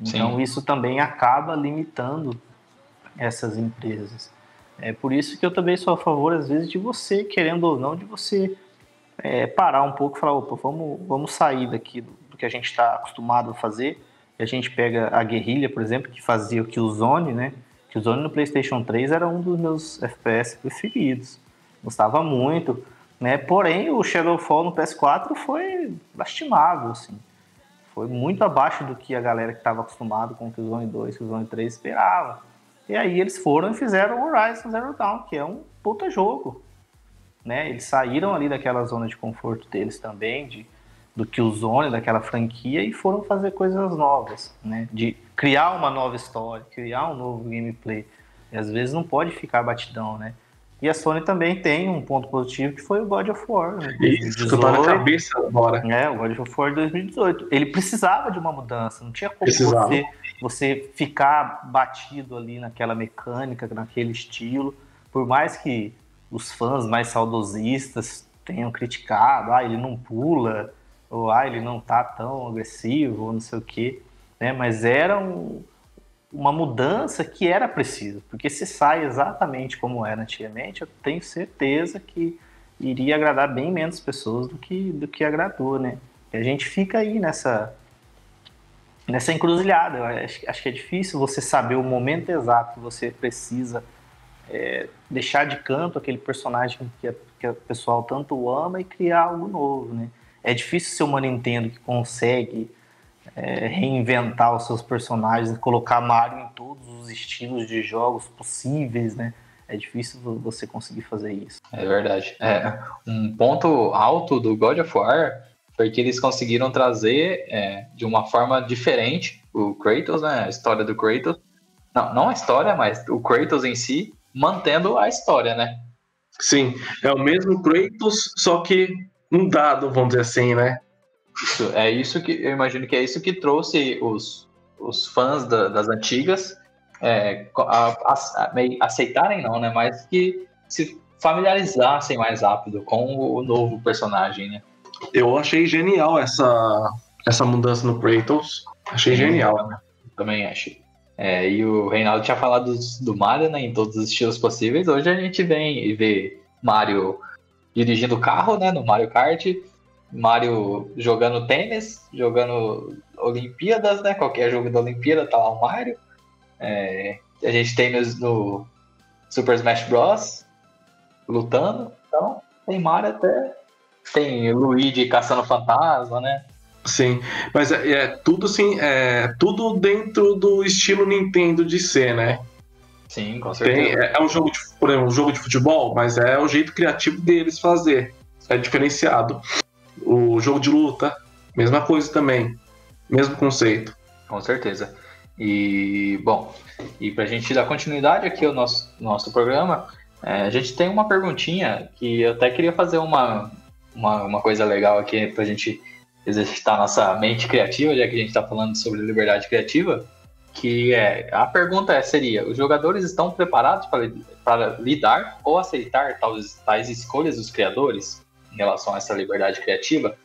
Então Sim. isso também acaba limitando essas empresas. É por isso que eu também sou a favor, às vezes, de você, querendo ou não, de você é, parar um pouco e falar, opa, vamos, vamos sair daqui do, do que a gente está acostumado a fazer. E a gente pega a Guerrilha, por exemplo, que fazia o Killzone, né? Killzone no PlayStation 3 era um dos meus FPS preferidos. Gostava muito, né? Porém, o Shadowfall no PS4 foi lastimável, assim. Foi muito abaixo do que a galera que estava acostumado com o Killzone 2, Killzone 3 esperava. E aí eles foram e fizeram Horizon Zero Dawn, que é um puta jogo. Né? Eles saíram ali daquela zona de conforto deles também, de, do Killzone, daquela franquia, e foram fazer coisas novas, né? De criar uma nova história, criar um novo gameplay. E às vezes não pode ficar batidão, né? E a Sony também tem um ponto positivo que foi o God of War. Né? Isso, que eu tô na 2018. cabeça agora. É, o God of War 2018. Ele precisava de uma mudança, não tinha como Precisava. você, você ficar batido ali naquela mecânica, naquele estilo. Por mais que os fãs mais saudosistas tenham criticado, ah, ele não pula, ou ah, ele não tá tão agressivo, ou não sei o quê. Né? Mas era um- uma mudança que era preciso, porque se sai exatamente como era antigamente, eu tenho certeza que iria agradar bem menos pessoas do que, do que agradou, né? E a gente fica aí nessa nessa encruzilhada. Eu acho, acho que é difícil você saber o momento exato que você precisa é, deixar de canto aquele personagem que, a- que o pessoal tanto ama e criar algo novo, né? É difícil ser uma Nintendo que consegue é, reinventar os seus personagens, colocar Mario em todos os estilos de jogos possíveis, né? É difícil vo- você conseguir fazer isso. É verdade. É, um ponto alto do God of War foi que eles conseguiram trazer é, de uma forma diferente o Kratos, né? A história do Kratos. Não, não a história, mas o Kratos em si, mantendo a história, né? Sim, é o mesmo Kratos, só que um dado, vamos dizer assim, né? Isso, é isso que eu imagino que é isso que trouxe os, os fãs da- das antigas é, a- a- aceitarem não, né? Mas que se familiarizassem mais rápido com o novo personagem, né? Eu achei genial essa, essa mudança no Kratos. Achei genial. Também acho. É, e o Reinaldo tinha falado do Mario, né? Em todos os estilos possíveis. Hoje a gente vem e vê Mario dirigindo carro, né? No Mario Kart. Mario jogando tênis, jogando Olimpíadas, né? Qualquer jogo da Olimpíada tá lá o Mario. É, a gente tem no, Super Smash Bros. lutando. Então, tem Mario até. Tem Luigi caçando fantasma, né? Sim, mas é, é tudo assim, é tudo dentro do estilo Nintendo de ser, né? Sim, com Tem, certeza. é, é um jogo de, por exemplo, um jogo de futebol, mas é o jeito criativo deles fazer. É diferenciado. O jogo de luta, mesma coisa também. Mesmo conceito. Com certeza. E, bom, e pra gente dar continuidade aqui ao nosso, nosso programa, é, a gente tem uma perguntinha que eu até queria fazer uma, uma, uma coisa legal aqui pra gente exercitar nossa mente criativa, já que a gente tá falando sobre liberdade criativa, que é, a pergunta é, seria, os jogadores estão preparados para, para lidar ou aceitar tais, tais escolhas dos criadores em relação a essa liberdade criativa?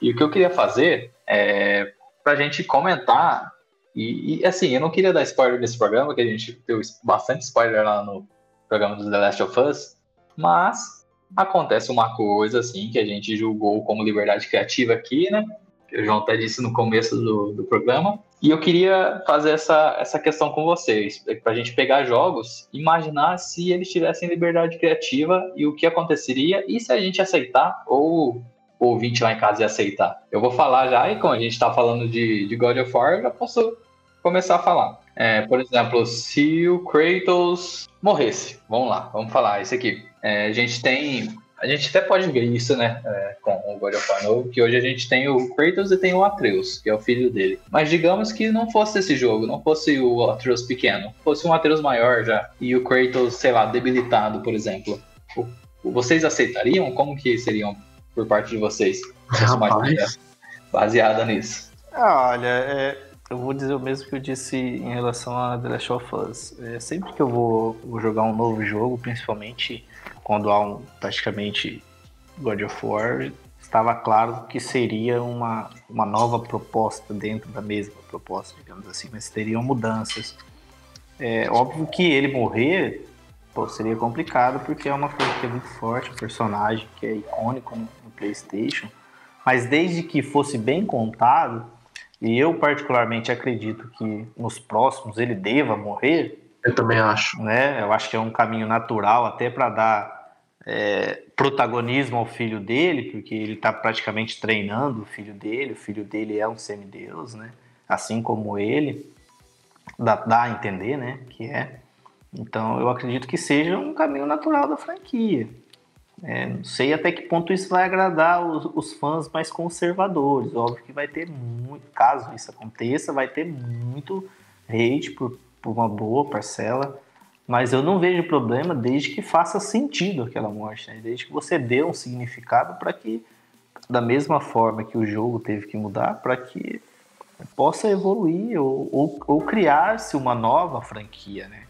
E o que eu queria fazer é pra gente comentar e, e, assim, eu não queria dar spoiler nesse programa, que a gente deu bastante spoiler lá no programa do The Last of Us, mas acontece uma coisa assim que a gente julgou como liberdade criativa aqui, né? Que o João até disse no começo do, do programa. E eu queria fazer essa, essa questão com vocês, pra gente pegar jogos, imaginar se eles tivessem liberdade criativa e o que aconteceria, e se a gente aceitar ou o ouvinte lá em casa ia aceitar. Eu vou falar já, e como a gente tá falando de, de God of War, eu já posso começar a falar. É, por exemplo, se o Kratos morresse, vamos lá, vamos falar isso aqui. É, a gente tem. A gente até pode ver isso, né? é, com o God of War novo, que hoje a gente tem o Kratos e tem o Atreus, que é o filho dele. Mas digamos que não fosse esse jogo, não fosse o Atreus pequeno, fosse um Atreus maior já, e o Kratos, sei lá, debilitado, por exemplo. O- Vocês aceitariam? Como que seriam por parte de vocês? Rapaz. baseada nisso. Ah, olha, é, eu vou dizer o mesmo que eu disse em relação a The Last of Us. É, sempre que eu vou, vou jogar um novo jogo, principalmente quando há um praticamente God of War, estava claro que seria uma, uma nova proposta dentro da mesma proposta, digamos assim, mas teriam mudanças. É óbvio que ele morrer pô, seria complicado porque é uma franquia muito forte, um personagem que é icônico no, no PlayStation. Mas desde que fosse bem contado, e eu particularmente acredito que nos próximos ele deva morrer, Eu também acho. né? Eu acho que é um caminho natural até para dar é, protagonismo ao filho dele, porque ele está praticamente treinando o filho dele. O filho dele é um semideus, né? Assim como ele, dá, dá a entender, né? Que é. Então eu acredito que seja um caminho natural da franquia. É, não sei até que ponto isso vai agradar os, os fãs mais conservadores. Óbvio que vai ter muito, caso isso aconteça, vai ter muito hate por, por uma boa parcela. Mas eu não vejo problema desde que faça sentido aquela morte, né? desde que você dê um significado para que, da mesma forma que o jogo teve que mudar, para que possa evoluir ou, ou, ou criar-se uma nova franquia, né?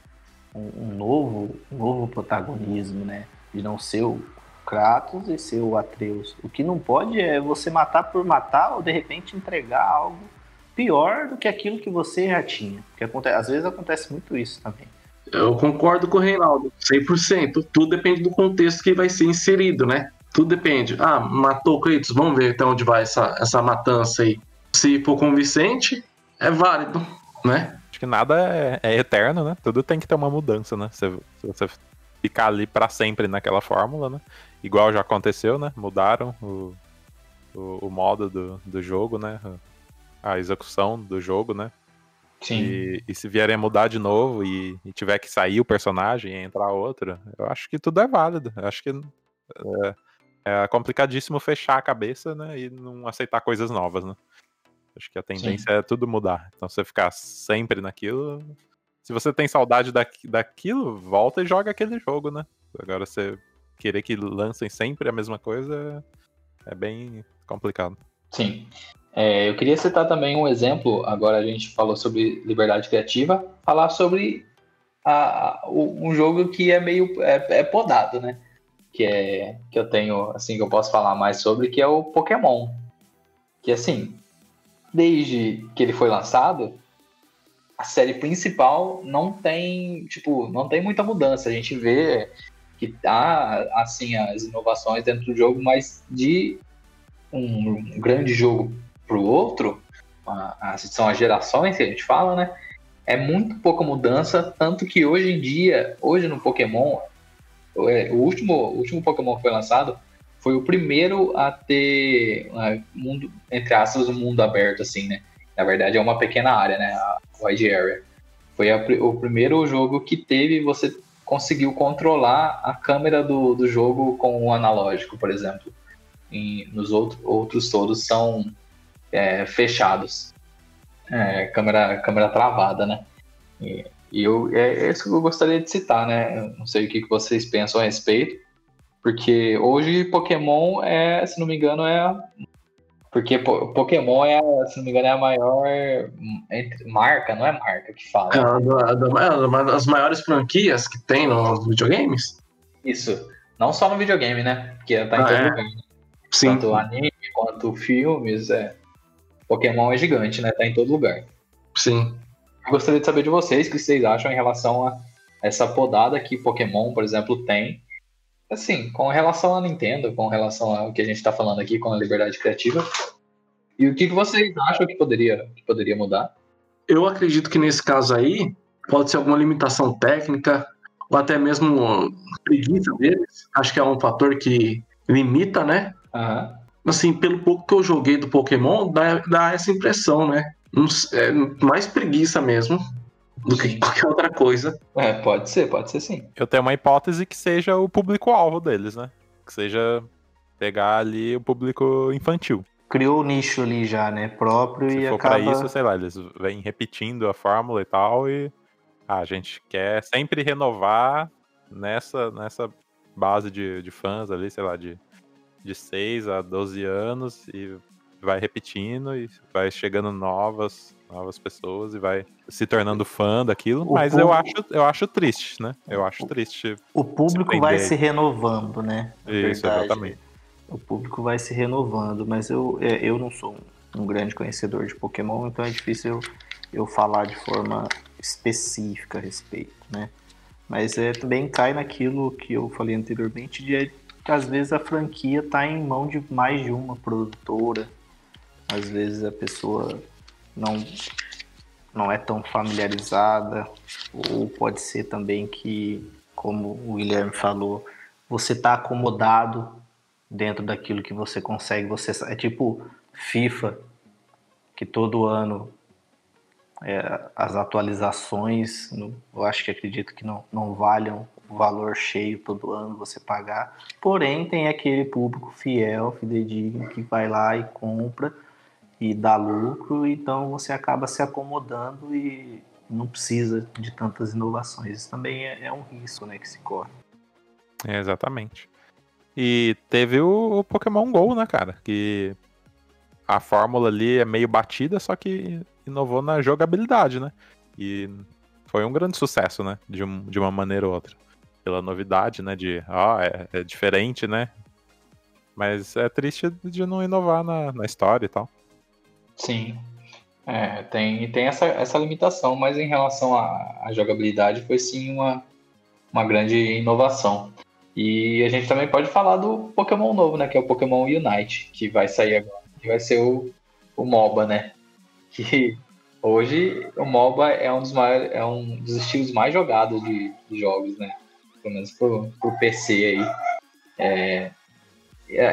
Um, um novo, um novo protagonismo, né? De não ser o Kratos e ser o Atreus. O que não pode é você matar por matar ou de repente entregar algo pior do que aquilo que você já tinha. Porque acontece, às vezes acontece muito isso também. Eu concordo com o Reinaldo, 100%. Tudo depende do contexto que vai ser inserido, né? Tudo depende. Ah, matou o Kratos, vamos ver até onde vai essa, essa matança aí. Se for convincente, é válido, né? Acho que nada é, é eterno, né? Tudo tem que ter uma mudança, né? Se, se você ficar ali pra sempre naquela fórmula, né? Igual já aconteceu, né? Mudaram o, o, o modo do, do jogo, né? A execução do jogo, né? Sim. E, e se vierem a mudar de novo e, e tiver que sair o personagem e entrar outro, eu acho que tudo é válido. Eu acho que é, é complicadíssimo fechar a cabeça, né? E não aceitar coisas novas, né? Acho que a tendência é tudo mudar. Então você ficar sempre naquilo. Se você tem saudade da, daquilo, volta e joga aquele jogo, né? Agora você querer que lancem sempre a mesma coisa é bem complicado. Sim. É, eu queria citar também um exemplo, agora a gente falou sobre liberdade criativa, falar sobre a, a, um jogo que é meio é, é, podado, né? Que é que eu tenho, assim, que eu posso falar mais sobre, que é o Pokémon. Que assim, desde que ele foi lançado, a série principal não tem, tipo, não tem muita mudança. A gente vê que há, assim, as inovações dentro do jogo, mas de um grande jogo para o outro, a, a, são as gerações que a gente fala, né? É muito pouca mudança, tanto que hoje em dia, hoje no Pokémon, é, o último, o último Pokémon que foi lançado foi o primeiro a ter uh, mundo, entre aspas, um mundo aberto, assim, né? Na verdade é uma pequena área, né? A Wide Area. Foi a, o primeiro jogo que teve, você conseguiu controlar a câmera do, do jogo com o analógico, por exemplo. E nos outro, outros todos são é, fechados. É, câmera, câmera travada, né? E, e eu, é, é isso que eu gostaria de citar, né? Não sei o que vocês pensam a respeito, porque hoje Pokémon é, se não me engano, é. Porque Pokémon é, se não me engano, é a maior marca, não é marca que fala. É uma das maiores franquias que tem nos videogames. Isso. Não só no videogame, né? Porque tá em ah, todo é? lugar. Sim. Tanto anime quanto filmes, é. Pokémon é gigante, né? Tá em todo lugar. Sim. Eu gostaria de saber de vocês o que vocês acham em relação a essa podada que Pokémon, por exemplo, tem. Assim, com relação à Nintendo, com relação ao que a gente está falando aqui com a liberdade criativa. E o que vocês acham que poderia, que poderia mudar? Eu acredito que nesse caso aí pode ser alguma limitação técnica ou até mesmo preguiça deles. Acho que é um fator que limita, né? Uhum assim, pelo pouco que eu joguei do Pokémon, dá, dá essa impressão, né? É mais preguiça mesmo do que qualquer outra coisa. É, pode ser, pode ser sim. Eu tenho uma hipótese que seja o público-alvo deles, né? Que seja pegar ali o público infantil. Criou o nicho ali já, né? Próprio Se e for acaba... pra isso, sei lá, eles vêm repetindo a fórmula e tal e... Ah, a gente quer sempre renovar nessa, nessa base de, de fãs ali, sei lá, de de 6 a 12 anos e vai repetindo e vai chegando novas novas pessoas e vai se tornando fã daquilo, o mas público... eu acho eu acho triste, né? Eu acho triste. O público se vai se renovando, né? Isso, verdade. exatamente. O público vai se renovando, mas eu, é, eu não sou um grande conhecedor de Pokémon, então é difícil eu, eu falar de forma específica a respeito, né? Mas é, também cai naquilo que eu falei anteriormente de que às vezes a franquia está em mão de mais de uma produtora. Às vezes a pessoa não, não é tão familiarizada, ou pode ser também que, como o Guilherme falou, você está acomodado dentro daquilo que você consegue. Você é tipo FIFA, que todo ano é, as atualizações, eu acho que acredito que não, não valham valor cheio todo ano você pagar. Porém, tem aquele público fiel, fidedigno, que vai lá e compra e dá lucro, então você acaba se acomodando e não precisa de tantas inovações. Isso também é, é um risco né, que se corre. É, exatamente. E teve o, o Pokémon GO, né, cara? Que a fórmula ali é meio batida, só que inovou na jogabilidade, né? E foi um grande sucesso, né? De, um, de uma maneira ou outra pela novidade, né? De, ó, é, é, diferente, né? Mas é triste de não inovar na, na história e tal. Sim. É, tem, tem essa, essa limitação, mas em relação à, à jogabilidade foi sim uma, uma grande inovação. E a gente também pode falar do Pokémon novo, né? Que é o Pokémon Unite, que vai sair agora. Que vai ser o, o MOBA, né? Que hoje o MOBA é um dos, maiores, é um dos estilos mais jogados de, de jogos, né? Pelo menos pro, pro PC aí. É,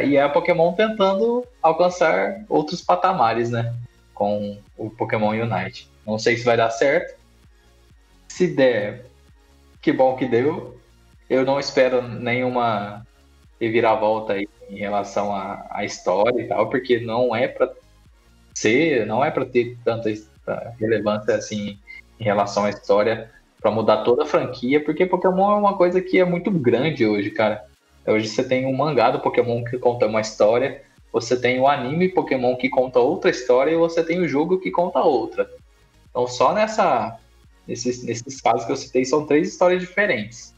e é a Pokémon tentando alcançar outros patamares, né? Com o Pokémon Unite. Não sei se vai dar certo. Se der, que bom que deu. Eu não espero nenhuma reviravolta aí em relação à, história e tal, porque não é para ser, não é para ter tanta relevância assim em relação à história para mudar toda a franquia, porque Pokémon é uma coisa que é muito grande hoje, cara. Hoje você tem um mangá do Pokémon que conta uma história, você tem o anime Pokémon que conta outra história e você tem o jogo que conta outra. Então só nessa nesses, nesses casos que eu citei são três histórias diferentes,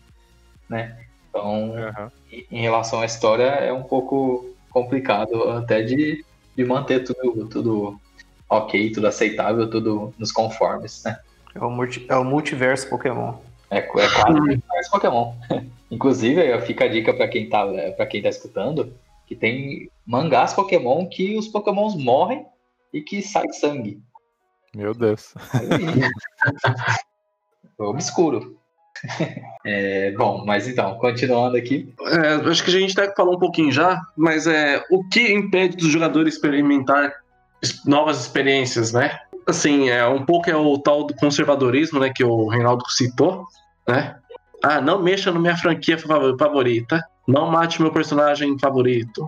né? Então, uhum. em relação à história é um pouco complicado até de, de manter tudo, tudo ok, tudo aceitável, tudo nos conformes, né? É o, multi, é o multiverso Pokémon. É, é quase o multiverso Pokémon. Inclusive, fica a dica para quem, tá, pra quem tá escutando, que tem mangás Pokémon que os Pokémons morrem e que sai sangue. Meu Deus. Obscuro. É, bom, mas então, continuando aqui. É, acho que a gente até falou um pouquinho já, mas é o que impede dos jogadores experimentar novas experiências, né? Assim, é um pouco é o tal do conservadorismo, né, que o Reinaldo citou, né? Ah, não mexa na minha franquia favorita, não mate meu personagem favorito,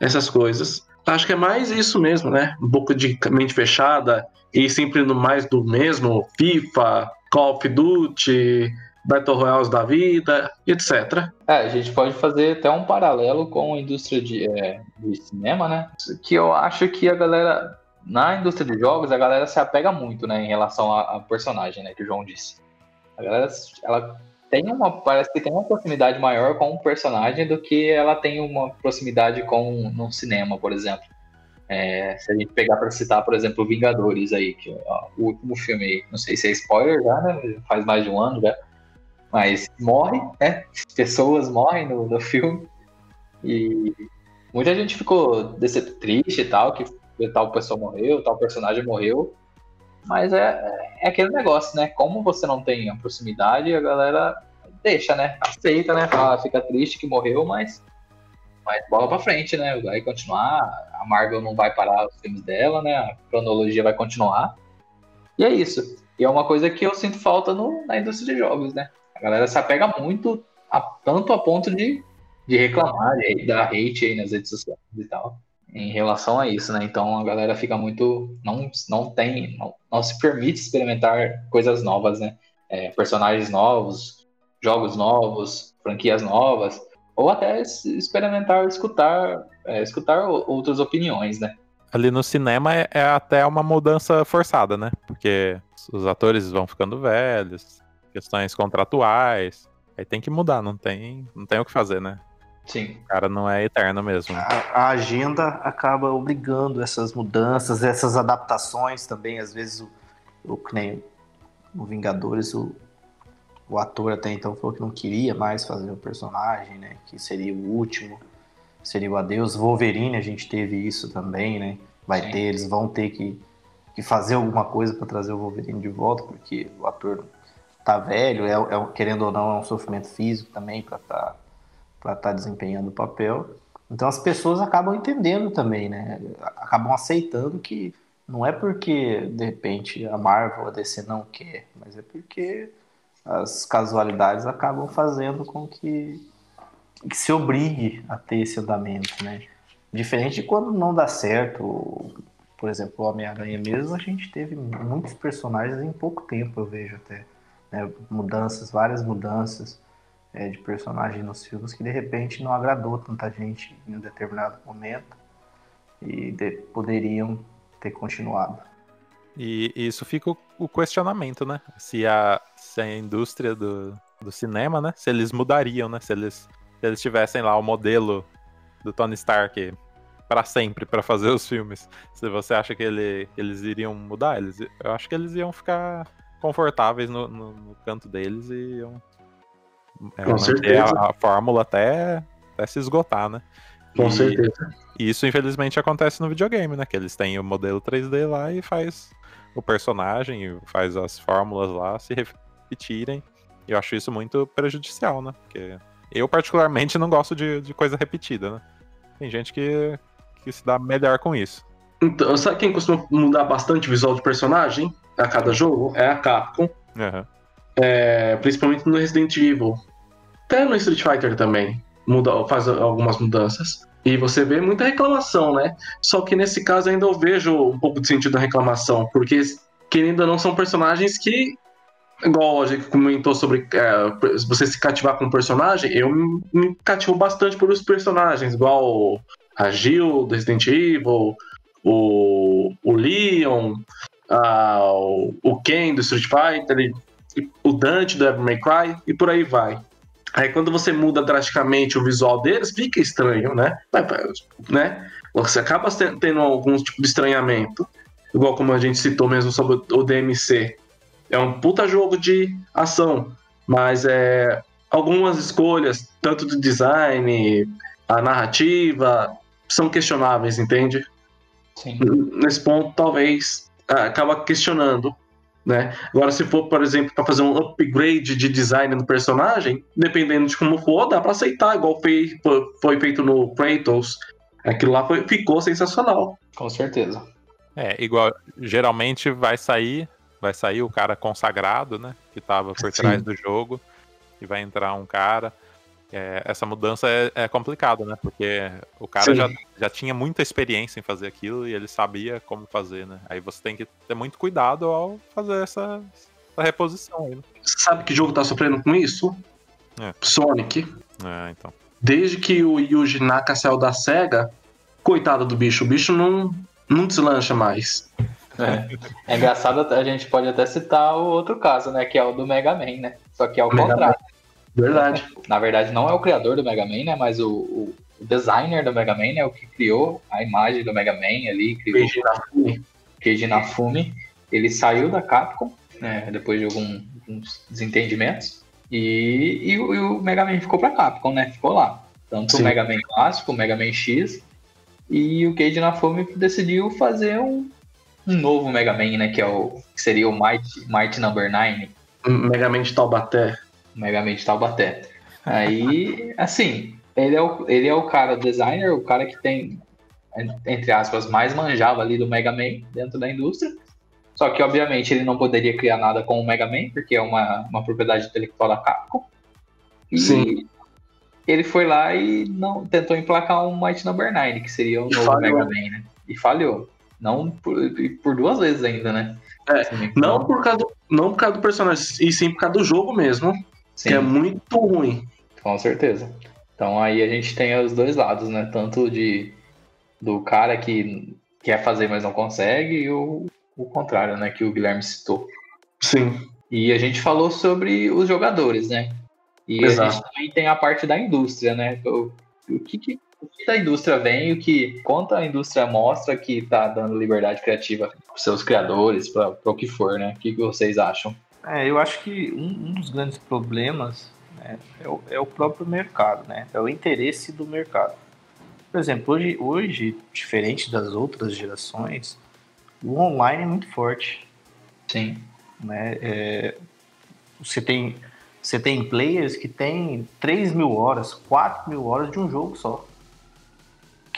essas coisas. Acho que é mais isso mesmo, né? Um pouco de mente fechada e sempre no mais do mesmo, FIFA, Call of Duty, Battle Royales da vida, etc. É, a gente pode fazer até um paralelo com a indústria de, é, de cinema, né? Que eu acho que a galera, na indústria de jogos, a galera se apega muito, né, em relação a, personagem, né, que o João disse. A galera, ela tem uma, parece que tem uma proximidade maior com o personagem do que ela tem uma proximidade com no cinema, por exemplo. É, se a gente pegar para citar, por exemplo, Vingadores aí, que ó, o último filme aí, não sei se é spoiler já, né? Faz mais de um ano já. Mas morre, né? Pessoas morrem no, no filme. E muita gente ficou triste e tal, que tal pessoa morreu, tal personagem morreu. Mas é, é aquele negócio, né? Como você não tem a proximidade, a galera deixa, né? Aceita, né? Fala, fica triste que morreu, mas, mas bola pra frente, né? Vai continuar. A Marvel não vai parar os filmes dela, né? A cronologia vai continuar. E é isso. E é uma coisa que eu sinto falta no, na indústria de jogos, né? A galera se apega muito, a, tanto a ponto de, de reclamar, de dar hate aí nas redes sociais e tal, em relação a isso, né? Então a galera fica muito. Não, não tem. Não, não se permite experimentar coisas novas, né? É, personagens novos, jogos novos, franquias novas, ou até experimentar, escutar, é, escutar outras opiniões, né? Ali no cinema é, é até uma mudança forçada, né? Porque os atores vão ficando velhos, questões contratuais. Aí tem que mudar, não tem, não tem o que fazer, né? Sim. O cara não é eterno mesmo. A, a, agenda acaba obrigando essas mudanças, essas adaptações também. Às vezes, o, o que nem o Vingadores, o, o ator até então falou que não queria mais fazer o personagem, né? Que seria o último, seria o adeus. Wolverine, a gente teve isso também, né? Vai Sim. ter, eles vão ter que, que fazer alguma coisa para trazer o Wolverine de volta, porque o ator tá velho, é, é, querendo ou não, é um sofrimento físico também para estar tá, tá desempenhando o papel. Então as pessoas acabam entendendo também, né? Acabam aceitando que não é porque de repente a Marvel, a DC não quer, mas é porque as casualidades acabam fazendo com que, que se obrigue a ter esse andamento, né? Diferente de quando não dá certo, por exemplo, o Homem-Aranha mesmo, a gente teve muitos personagens em pouco tempo, eu vejo até né, mudanças, várias mudanças é, de personagem nos filmes que de repente não agradou tanta gente em um determinado momento e de, poderiam ter continuado. E, isso fica o, o, questionamento, né? Se a, se a indústria do, do cinema, né? Se eles mudariam, né? Se eles, se eles tivessem lá o modelo do Tony Stark para sempre para fazer os filmes. Se você acha que ele, eles iriam mudar, eles, eu acho que eles iam ficar confortáveis no, no, no canto deles e iam é, Com certeza. A, a, fórmula até, até se esgotar, né? Com e, certeza. E isso, infelizmente, acontece no videogame, né? Que eles têm o modelo 3D lá e faz o personagem, faz as fórmulas lá se repetirem. E eu acho isso muito prejudicial, né? Porque eu, particularmente, não gosto de, de coisa repetida, né? Tem gente que, que se dá melhor com isso. Então, sabe quem costuma mudar bastante o visual de personagem? a cada jogo é a Capcom. Uhum. É, principalmente no Resident Evil. Até no Street Fighter também. muda, faz algumas mudanças. E você vê muita reclamação, né? Só que nesse caso ainda eu vejo um pouco de sentido da reclamação, porque querendo ou não são personagens que igual a gente comentou sobre é, você se cativar com um personagem, eu me cativo bastante por os personagens, igual a Jill do Resident Evil, o, o Leon, a, o, o Ken do Street Fighter, o Dante do Devil May Cry e por aí vai. Aí quando você muda drasticamente o visual deles, fica estranho, né? né? Você acaba tendo algum tipo de estranhamento. Igual como a gente citou mesmo sobre o DMC. É um puta jogo de ação, mas é algumas escolhas, tanto do design, a narrativa, são questionáveis, entende? Sim. Nesse ponto, talvez ah, acaba questionando, né? Agora, se for, por exemplo, para fazer um upgrade de design no personagem, dependendo de como for, dá para aceitar, igual foi, foi feito no Kratos. Aquilo lá foi, ficou sensacional. Com certeza. É, igual, geralmente vai sair vai sair o cara consagrado, né? Que tava por Sim. trás do jogo. E vai entrar um cara. É, essa mudança é, é complicado, né? Porque o cara já, já tinha muita experiência em fazer aquilo e ele sabia como fazer, né? Aí você tem que ter muito cuidado ao fazer essa, essa reposição aí, né? Sabe que jogo tá sofrendo com isso? É. Sonic. É, então. Desde que o Yuji Naka saiu da SEGA, coitado do bicho, o bicho não, não deslancha mais. É. é engraçado, a gente pode até citar o outro caso, né? Que é o do Mega Man, né? Só que é o Mega contrário. Man. Verdade. Na verdade, não é o criador do Mega Man, né? Mas o, o designer do Mega Man, né? O que criou a imagem do Mega Man ali, criou Keiji Nafumi. Keiji Nafumi. Ele saiu da Capcom, né? Depois de algum, alguns desentendimentos. E, e, o, e, o Mega Man ficou pra Capcom, né? Ficou lá. Tanto Sim. o Mega Man clássico, o Mega Man X. E o Keiji Nafumi decidiu fazer um, um novo Mega Man, né? Que, é o, que seria o Might, Might Number 9. Mega Man de Taubaté. Mega Man de Taubaté. Aí, assim, ele é, o, ele é o cara designer, o cara que tem, entre aspas, mais manjava ali do Mega Man dentro da indústria. Só que, obviamente, ele não poderia criar nada com o Mega Man, porque é uma, uma propriedade intelectual da Capcom. E Sim. ele foi lá e não tentou emplacar um Might Number 9, que seria o novo Mega Man, né? E falhou. Não por, por duas vezes ainda, né? É, não, então... por causa do, não por causa do personagem, e sim por causa do jogo mesmo. Sim. Que é muito ruim. Com certeza. Então aí a gente tem os dois lados, né? Tanto de do cara que quer fazer, mas não consegue, e o, o contrário, né? Que o Guilherme citou. Sim. E a gente falou sobre os jogadores, né? E Exato. a gente também tem a parte da indústria, né? O, o que, que o que da indústria vem, o que quanto a indústria mostra que está dando liberdade criativa para seus criadores, para o que for, né? O que, que vocês acham? É, eu acho que um, um dos grandes problemas né, é, o, é, o, próprio mercado, né? É o interesse do mercado. Por exemplo, hoje, hoje, diferente das outras gerações, o online é muito forte. Sim. Né? É, você tem você tem players que tem 3 mil horas, 4 mil horas de um jogo só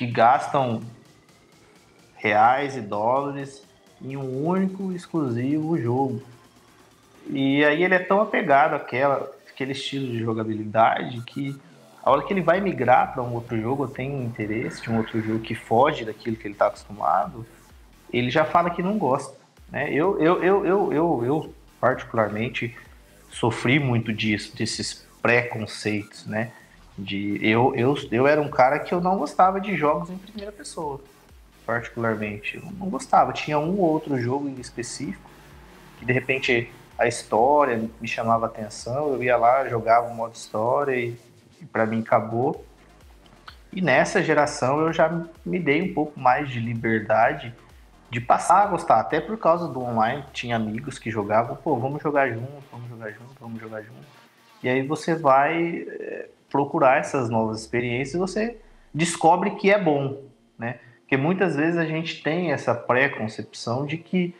que gastam reais e dólares em um único exclusivo jogo. E aí ele é tão apegado àquela, àquele estilo de jogabilidade que a hora que ele vai migrar para um outro jogo, ou tem interesse de um outro jogo que foge daquilo que ele está acostumado, ele já fala que não gosta. Né? Eu, eu, eu, eu, eu, eu, particularmente, sofri muito disso, desses preconceitos, né? De, eu, eu, eu era um cara que eu não gostava de jogos em primeira pessoa, particularmente. Eu não gostava. Tinha um ou outro jogo em específico que de repente a história me chamava atenção. Eu ia lá, jogava o modo história e, e para mim acabou. E nessa geração eu já me dei um pouco mais de liberdade de passar a gostar, até por causa do online, tinha amigos que jogavam, pô, vamos jogar junto, vamos jogar junto, vamos jogar junto. E aí você vai eh, procurar essas novas experiências, você descobre que é bom, né? Porque muitas vezes a gente tem essa pré-concepção de que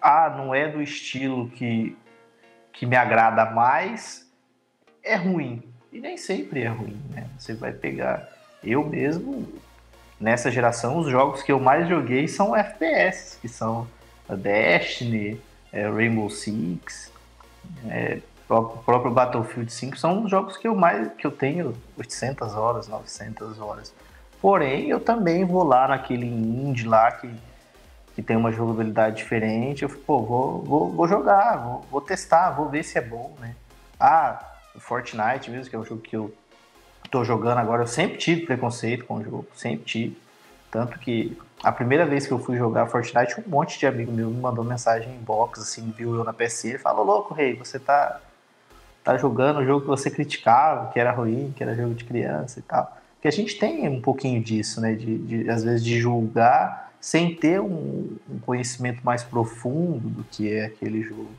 ah, não é do estilo que, que me agrada mais, é ruim. E nem sempre é ruim, né? Você vai pegar. Eu mesmo, nessa geração, os jogos que eu mais joguei são FPS, que são Destiny, é, Rainbow Six, é, próprio, próprio Battlefield 5 são os jogos que eu mais que eu tenho 800 horas, 900 horas. Porém, eu também vou lá naquele indie lá que, que tem uma jogabilidade diferente. Eu pô, vou, vou, vou jogar, vou, vou testar, vou ver se é bom, né? Ah, Fortnite mesmo, que é um jogo que eu tô jogando agora, eu sempre tive preconceito com o jogo, sempre tive. Tanto que a primeira vez que eu fui jogar Fortnite, um monte de amigo meu me mandou mensagem em box, assim, viu eu na PC, e falou, louco, rei, você tá, tá jogando o jogo que você criticava, que era ruim, que era jogo de criança e tal. Porque a gente tem um pouquinho disso, né, de, de às vezes de julgar sem ter um, um, conhecimento mais profundo do que é aquele jogo.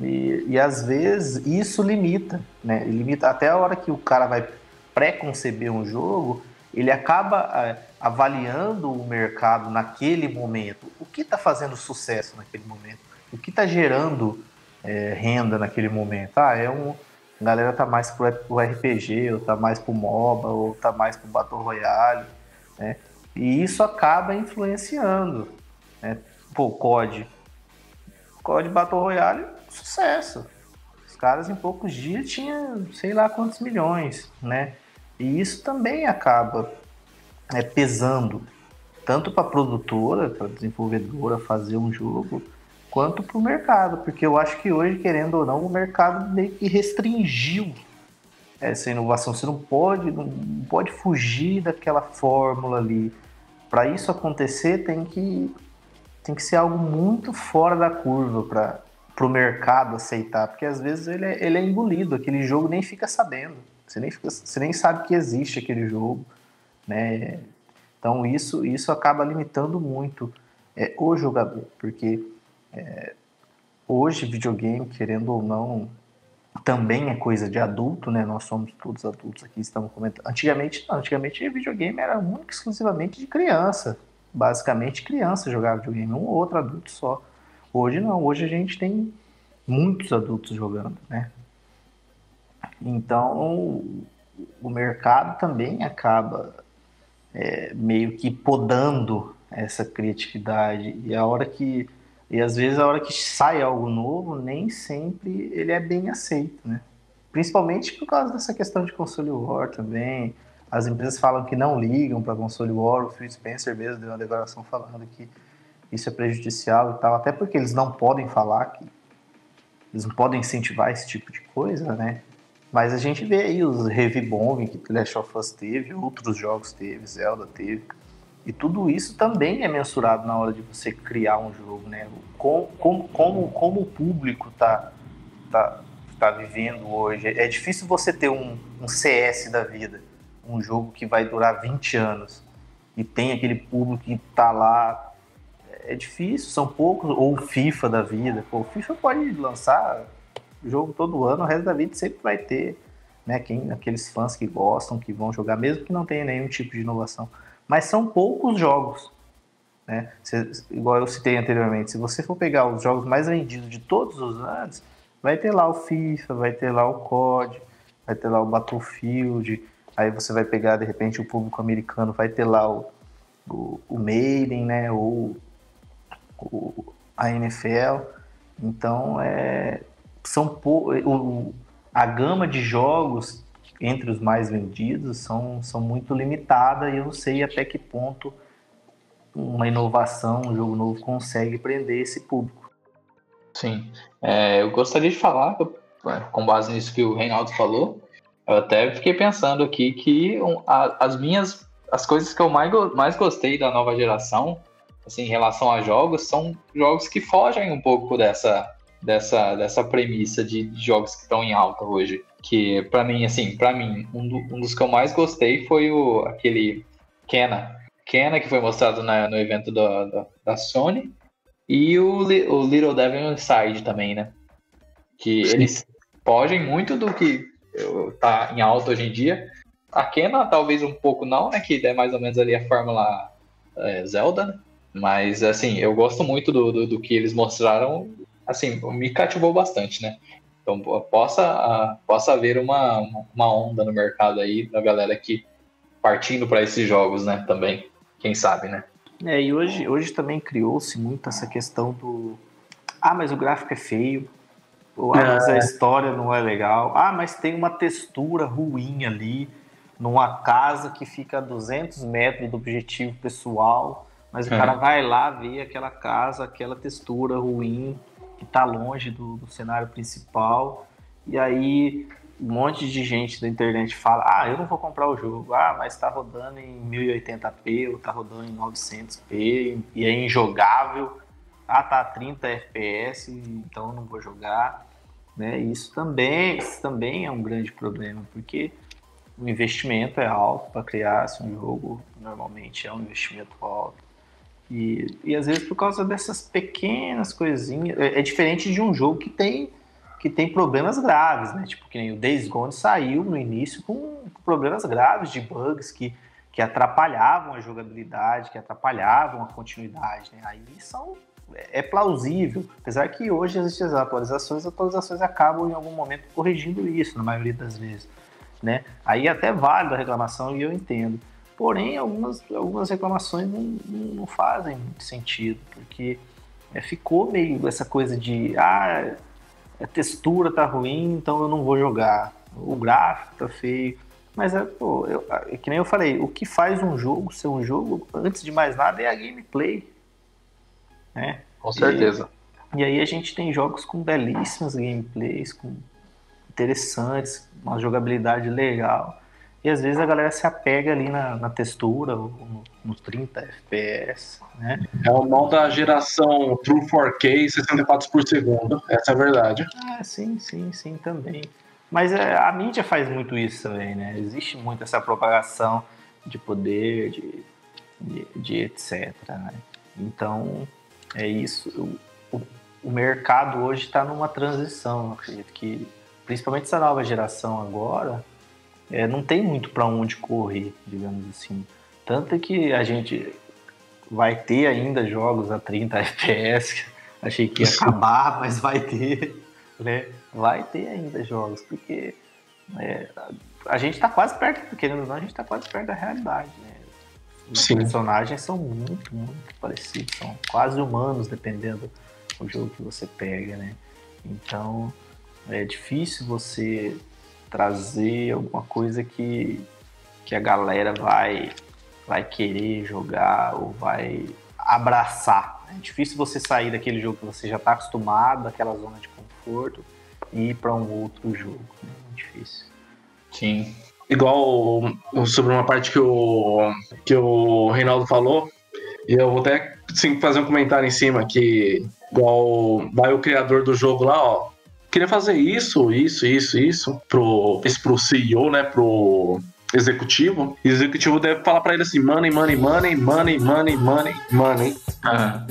E, e às vezes isso limita, né, limita até a hora que o cara vai pré-conceber um jogo, ele acaba é, avaliando o mercado naquele momento. O que está fazendo sucesso naquele momento? O que está gerando é, renda naquele momento? Ah, é um. A galera tá mais pro, pro RPG, ou tá mais pro MOBA, ou tá mais pro Battle Royale, né? E isso acaba influenciando. Né? Pô, COD. COD Battle Royale, sucesso. Os caras em poucos dias tinham sei lá quantos milhões, né? E isso também acaba é, pesando tanto para a produtora, para a desenvolvedora fazer um jogo, quanto para o mercado, porque eu acho que hoje, querendo ou não, o mercado meio que restringiu essa inovação. Você não pode, não pode fugir daquela fórmula ali. Para isso acontecer, tem que, tem que ser algo muito fora da curva para o mercado aceitar, porque às vezes ele é, ele é engolido, aquele jogo nem fica sabendo. Você nem, fica, você nem sabe que existe aquele jogo, né? Então isso, isso acaba limitando muito é, o jogador, porque é, hoje videogame, querendo ou não, também é coisa de adulto, né? Nós somos todos adultos aqui, estamos comentando. Antigamente não, antigamente videogame era único exclusivamente de criança. Basicamente criança jogava videogame, um ou outro adulto só. Hoje não, hoje a gente tem muitos adultos jogando, né? Então, o mercado também acaba é, meio que podando essa criatividade e a hora que e às vezes a hora que sai algo novo nem sempre ele é bem aceito, né? Principalmente por causa dessa questão de console war também. As empresas falam que não ligam para console war. O Phil Spencer mesmo deu uma declaração falando que isso é prejudicial e tal, até porque eles não podem falar que eles não podem incentivar esse tipo de coisa, né? Mas a gente vê aí os Heavy Bombing que Last of Us teve, outros jogos teve, Zelda teve. E tudo isso também é mensurado na hora de você criar um jogo, né? Como, como, como, como o público tá, tá, tá vivendo hoje. É difícil você ter um, um CS da vida, um jogo que vai durar 20 anos e tem aquele público que tá lá. É difícil, são poucos, ou FIFA da vida. Pô, o FIFA pode lançar jogo todo ano, o resto da vida sempre vai ter, né? Quem, aqueles fãs que gostam, que vão jogar, mesmo que não tenha nenhum tipo de inovação. Mas são poucos jogos, né? Se, igual eu citei anteriormente, se você for pegar os jogos mais vendidos de todos os anos, vai ter lá o FIFA, vai ter lá o COD, vai ter lá o Battlefield, aí você vai pegar de repente o público americano, vai ter lá o, o, o Maiden, né? Ou o, a NFL. Então é, são o, a gama de jogos entre os mais vendidos são, são muito limitada e eu não sei até que ponto uma inovação, um jogo novo consegue prender esse público. Sim, é, eu gostaria de falar, com base nisso que o Reinaldo falou, eu até fiquei pensando aqui que as minhas, as coisas que eu mais, mais gostei da nova geração, assim, em relação a jogos, são jogos que fogem um pouco dessa, dessa, dessa premissa de jogos que estão em alta hoje. Que para mim, assim, para mim, um, do, um, dos que eu mais gostei foi o aquele Kena. Kena, que foi mostrado na, no evento da, da, da, Sony. E o, o Little Devil Inside também, né? Que Sim. eles fogem muito do que tá em alta hoje em dia. A Kena, talvez um pouco não, né? Que é mais ou menos ali a fórmula é, Zelda, né? Mas, assim, eu gosto muito do, do, do, que eles mostraram assim, me cativou bastante, né? Então possa, possa haver uma, uma onda no mercado aí da galera que partindo para esses jogos, né? Também, quem sabe, né? É, e hoje, hoje também criou-se muito essa questão do ah, mas o gráfico é feio, Ou, ah, mas a história não é legal. Ah, mas tem uma textura ruim ali, numa casa que fica a 200 metros do objetivo pessoal, mas o É. cara vai lá ver aquela casa, aquela textura ruim, que tá longe do, do cenário principal, e aí um monte de gente da internet fala, ah, eu não vou comprar o jogo, ah, mas tá rodando em 1080p, ou tá rodando em 900p, e é injogável, ah, tá a 30 FPS, então não vou jogar, né? Isso também, isso também é um grande problema, porque o investimento é alto para criar assim, um jogo, normalmente é um investimento alto. E, e às vezes por causa dessas pequenas coisinhas, é, é diferente de um jogo que tem que tem problemas graves, né? Tipo que nem o Days Gone saiu no início com problemas graves de bugs que que atrapalhavam a jogabilidade, que atrapalhavam a continuidade, né? Aí são é plausível, apesar que hoje existem as atualizações, as atualizações acabam em algum momento corrigindo isso, na maioria das vezes, né? Aí é até vale a reclamação e eu entendo. Porém, algumas, algumas reclamações não, não, fazem muito sentido, porque é, ficou meio essa coisa de ah, a textura tá ruim, então eu não vou jogar. O gráfico tá feio. Mas é, pô, eu, é que nem eu falei, o que faz um jogo ser um jogo, antes de mais nada, é a gameplay. Né? Com certeza. E aí a gente tem jogos com belíssimas gameplays, com interessantes, uma jogabilidade legal. E às vezes a galera se apega ali na, na textura, ou no, no 30 FPS, né? É o mal da geração True 4K 64 por segundo. Essa é a verdade. Ah, sim, sim, sim, também. Mas é, a mídia faz muito isso também, né? Existe muito essa propagação de poder, de, de, de etc. Né? Então, é isso. O, o, o mercado hoje está numa transição. Eu acredito que, principalmente essa nova geração agora, é, não tem muito para onde correr, digamos assim. Tanto que a gente vai ter ainda jogos a 30 FPS. Achei que ia acabar, mas vai ter, né? Vai ter ainda jogos, porque é, a gente está quase perto, querendo ou não, a gente está quase perto da realidade, né? Os Sim. personagens são muito, muito parecidos, são quase humanos, dependendo do jogo que você pega, né? Então é difícil você trazer alguma coisa que, que a galera vai, vai querer jogar ou vai abraçar. É difícil você sair daquele jogo que você já está acostumado, daquela zona de conforto, e ir para um outro jogo. Né? É difícil. Sim. Igual sobre uma parte que o, que o Reinaldo falou, e eu vou até sim, fazer um comentário em cima que igual vai o criador do jogo lá, ó. Queria fazer isso, isso, isso, isso pro, esse pro CEO, né? Pro executivo. E o executivo deve falar pra ele assim: money, money, money, money, money, money, money. Aham.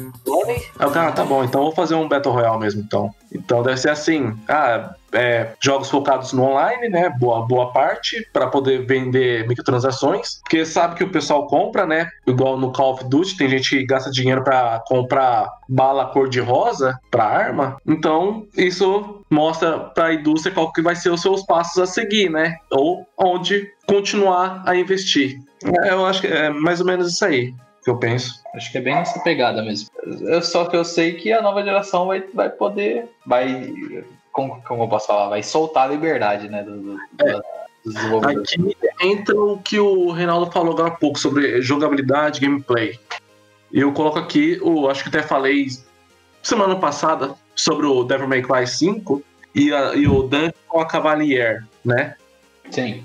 Aí o cara, tá bom, então eu vou fazer um Battle Royale mesmo, então. Então deve ser assim, ah, é, jogos focados no online, né, boa, boa parte, pra poder vender microtransações, porque sabe que o pessoal compra, né, igual no Call of Duty, tem gente que gasta dinheiro pra comprar bala cor-de-rosa pra arma, então isso mostra pra indústria qual que vai ser os seus passos a seguir, né, ou onde continuar a investir. É, Eu acho que é mais ou menos isso aí que eu penso. Acho que é bem nessa pegada mesmo. Eu, só que eu sei que a nova geração vai, vai poder. Vai. Como, como eu posso falar? Vai soltar a liberdade, né? Do, do, da- desenvolvedores. Aqui entra o que o Reinaldo falou agora há pouco sobre jogabilidade, gameplay. Eu coloco aqui, o, acho que até falei semana passada sobre o Devil May Cry 5 e, a- e o Dante com a Cavalier, né? Sim.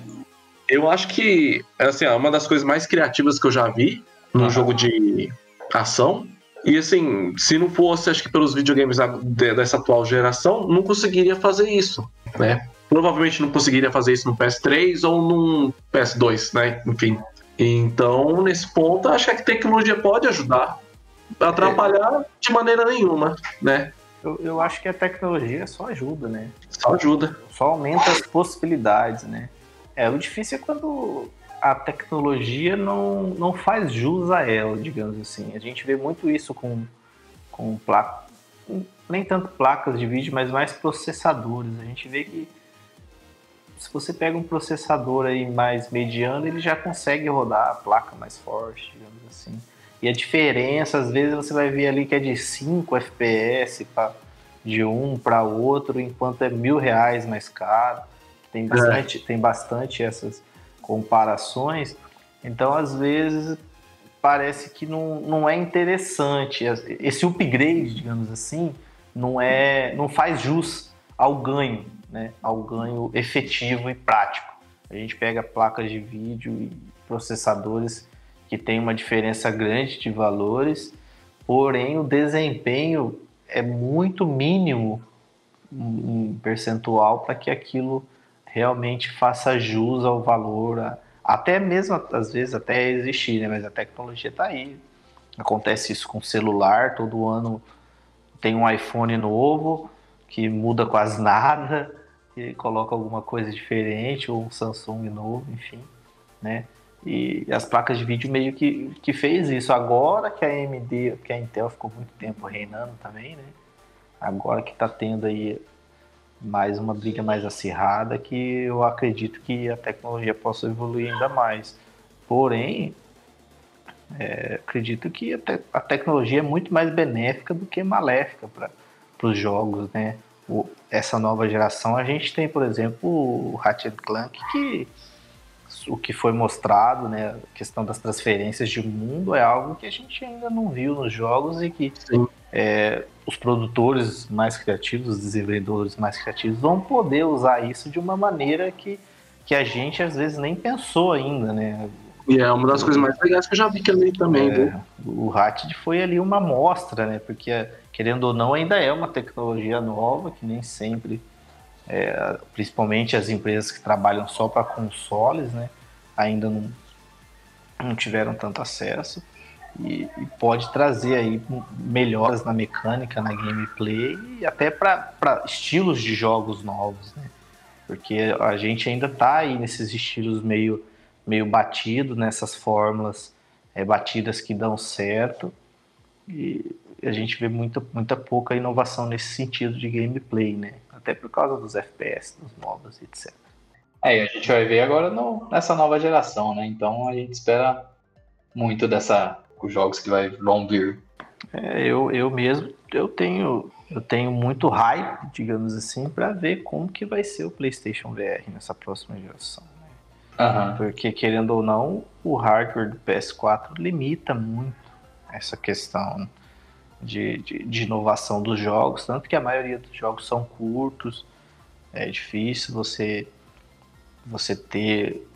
Eu acho que assim, é uma das coisas mais criativas que eu já vi num Aham. jogo de ação. E assim, se não fosse, acho que pelos videogames dessa atual geração, não conseguiria fazer isso, né? Provavelmente não conseguiria fazer isso no PS3 ou num PS2, né? Enfim. Então, nesse ponto, acho que a tecnologia pode ajudar. Atrapalhar de maneira nenhuma, né? Eu, eu acho que a tecnologia só ajuda, né? Só ajuda. Só aumenta as possibilidades, né? É, o difícil é quando a tecnologia não, não faz jus a ela, digamos assim. A gente vê muito isso com, com placas, nem tanto placas de vídeo, mas mais processadores. A gente vê que se você pega um processador aí mais mediano, ele já consegue rodar a placa mais forte, digamos assim. E a diferença, às vezes, você vai ver ali que é de 5 FPS para de um para outro, enquanto é mil reais mais caro. Tem bastante, tem bastante essas comparações. Então, às vezes, parece que não, não é interessante. Esse upgrade, digamos assim, não é não faz jus ao ganho, né? ao ganho efetivo e prático. A gente pega placas de vídeo e processadores que têm uma diferença grande de valores, porém o desempenho é muito mínimo em percentual para que aquilo realmente faça jus ao valor, até mesmo às vezes até existir, né? mas a tecnologia está aí. Acontece isso com celular, todo ano tem um iPhone novo que muda quase nada, que coloca alguma coisa diferente, ou um Samsung novo, enfim, né? E as placas de vídeo meio que, que fez isso. Agora que a AMD, que a Intel ficou muito tempo reinando também, né? Agora que está tendo aí mais uma briga mais acirrada, que eu acredito que a tecnologia possa evoluir ainda mais. Porém, é, acredito que a, te a, tecnologia é muito mais benéfica do que maléfica para os jogos, né? O, essa nova geração, a gente tem, por exemplo, o Ratchet Clank, que o que foi mostrado, né, a questão das transferências de mundo é algo que a gente ainda não viu nos jogos e que é, os produtores mais criativos, os desenvolvedores mais criativos vão poder usar isso de uma maneira que, que a gente às vezes nem pensou ainda, né? E é uma das coisas mais legais que eu já vi que ali também, é, né? O Ratchet foi ali uma amostra, né? Porque, querendo ou não, ainda é uma tecnologia nova que nem sempre, é, principalmente as empresas que trabalham só para consoles, né? Ainda não, não tiveram tanto acesso. E, e, pode trazer aí melhoras na mecânica, na gameplay e até para estilos de jogos novos, né? Porque a gente ainda tá aí nesses estilos meio meio batido nessas fórmulas é, batidas que dão certo e a gente vê muita, muita pouca inovação nesse sentido de gameplay, né? Até por causa dos FPS, dos modos, etc. É, a gente vai ver agora no, nessa nova geração, né? Então a gente espera muito dessa os jogos que vai, vão vir. É, eu, eu mesmo eu tenho eu tenho muito hype, digamos assim, para ver como que vai ser o PlayStation VR nessa próxima geração. Uhum. Porque, querendo ou não, o hardware do PS4 limita muito essa questão de, de, de, inovação dos jogos, tanto que a maioria dos jogos são curtos, é difícil você, você ter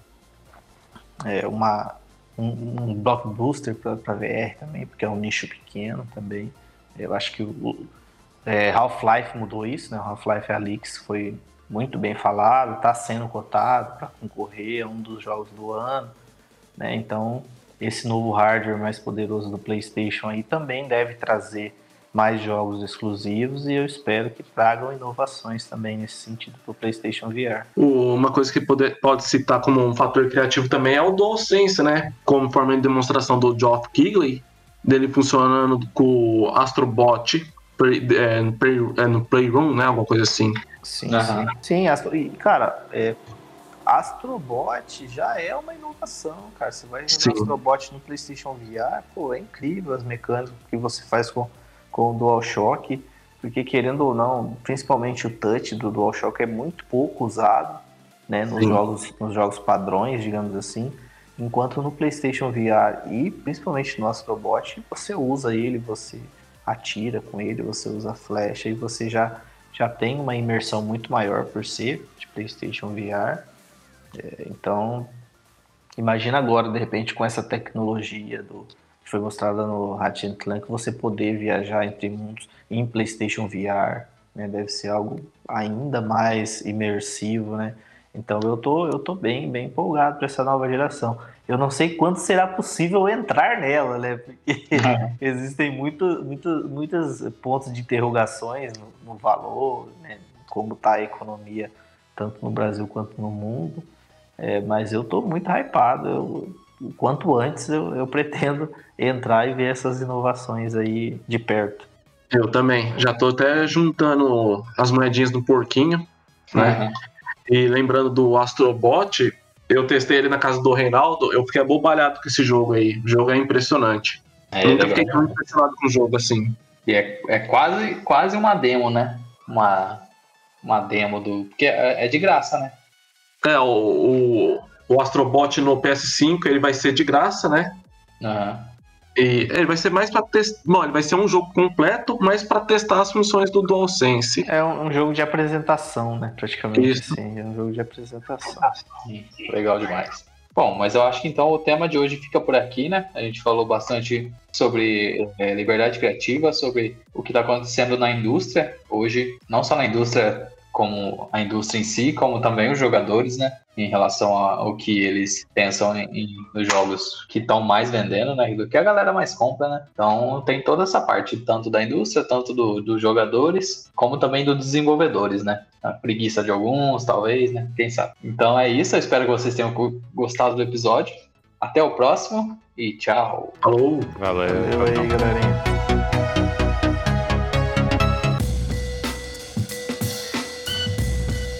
é, uma, um, um blockbuster para VR também, porque é um nicho pequeno também. Eu acho que o é, Half-Life mudou isso, né? Half-Life Alyx foi muito bem falado, está sendo cotado para concorrer a um dos jogos do ano, né? Então, esse novo hardware mais poderoso do PlayStation aí também deve trazer mais jogos exclusivos e eu espero que tragam inovações também nesse sentido para o PlayStation VR. Uma coisa que pode, pode citar como um fator criativo também é o DualSense, né? Como forma de demonstração do Geoff Keighley, dele funcionando com o Astrobot play, é, play, é, no Playroom, né? Alguma coisa assim. Sim, uhum. sim. sim e, cara, é, Astrobot já é uma inovação, cara. Você vai jogar Astrobot no PlayStation VR, pô, é incrível as mecânicas que você faz com, com o DualShock, porque querendo ou não, principalmente o touch do DualShock é muito pouco usado, né, nos jogos, nos jogos padrões, digamos assim. Enquanto no PlayStation VR e principalmente no Astrobot, você usa ele, você atira com ele, você usa flecha e você já já tem uma imersão muito maior por ser de PlayStation VR. É, então, imagina agora, de repente, com essa tecnologia do, que foi mostrada no Ratchet Clank, você poder viajar entre mundos em PlayStation VR. Né? Deve ser algo ainda mais imersivo, né? Então eu tô, eu tô bem, bem empolgado para essa nova geração. Eu não sei quando será possível entrar nela, né? Porque uhum. existem muito, muito, muitos pontos de interrogações no, no valor, né? Como está a economia, tanto no Brasil quanto no mundo. É, mas eu estou muito hypado. Eu, o quanto antes eu, eu pretendo entrar e ver essas inovações aí de perto. Eu também. Já estou até juntando as moedinhas do porquinho, né? Uhum. E lembrando do Astrobot, eu testei ele na casa do Reinaldo, eu fiquei abobalhado com esse jogo aí. O jogo é impressionante. É, eu nunca fiquei tão impressionado com o jogo assim. E é, é quase, quase uma demo, né? Uma, uma demo do. Porque é, é de graça, né? É, o, o, o Astrobot no PS5 ele vai ser de graça, né? Aham. E ele vai ser mais pra testar. Bom, ele vai ser um jogo completo, mas pra testar as funções do DualSense. É um, um jogo de apresentação, né? Praticamente Isso. assim. É um jogo de apresentação. Sim, legal demais. Bom, mas eu acho que então o tema de hoje fica por aqui, né? A gente falou bastante sobre é, liberdade criativa, sobre o que está acontecendo na indústria hoje, não só na indústria como a indústria em si, como também os jogadores, né? Em relação ao que eles pensam em, em- nos jogos que estão mais vendendo, né? Do que a galera mais compra, né? Então tem toda essa parte, tanto da indústria, tanto do- dos jogadores, como também dos desenvolvedores, né? A preguiça de alguns, talvez, né? Quem sabe? Então é isso, eu espero que vocês tenham gostado do episódio. Até o próximo e tchau! Falou! Valeu. Valeu aí, galerinha.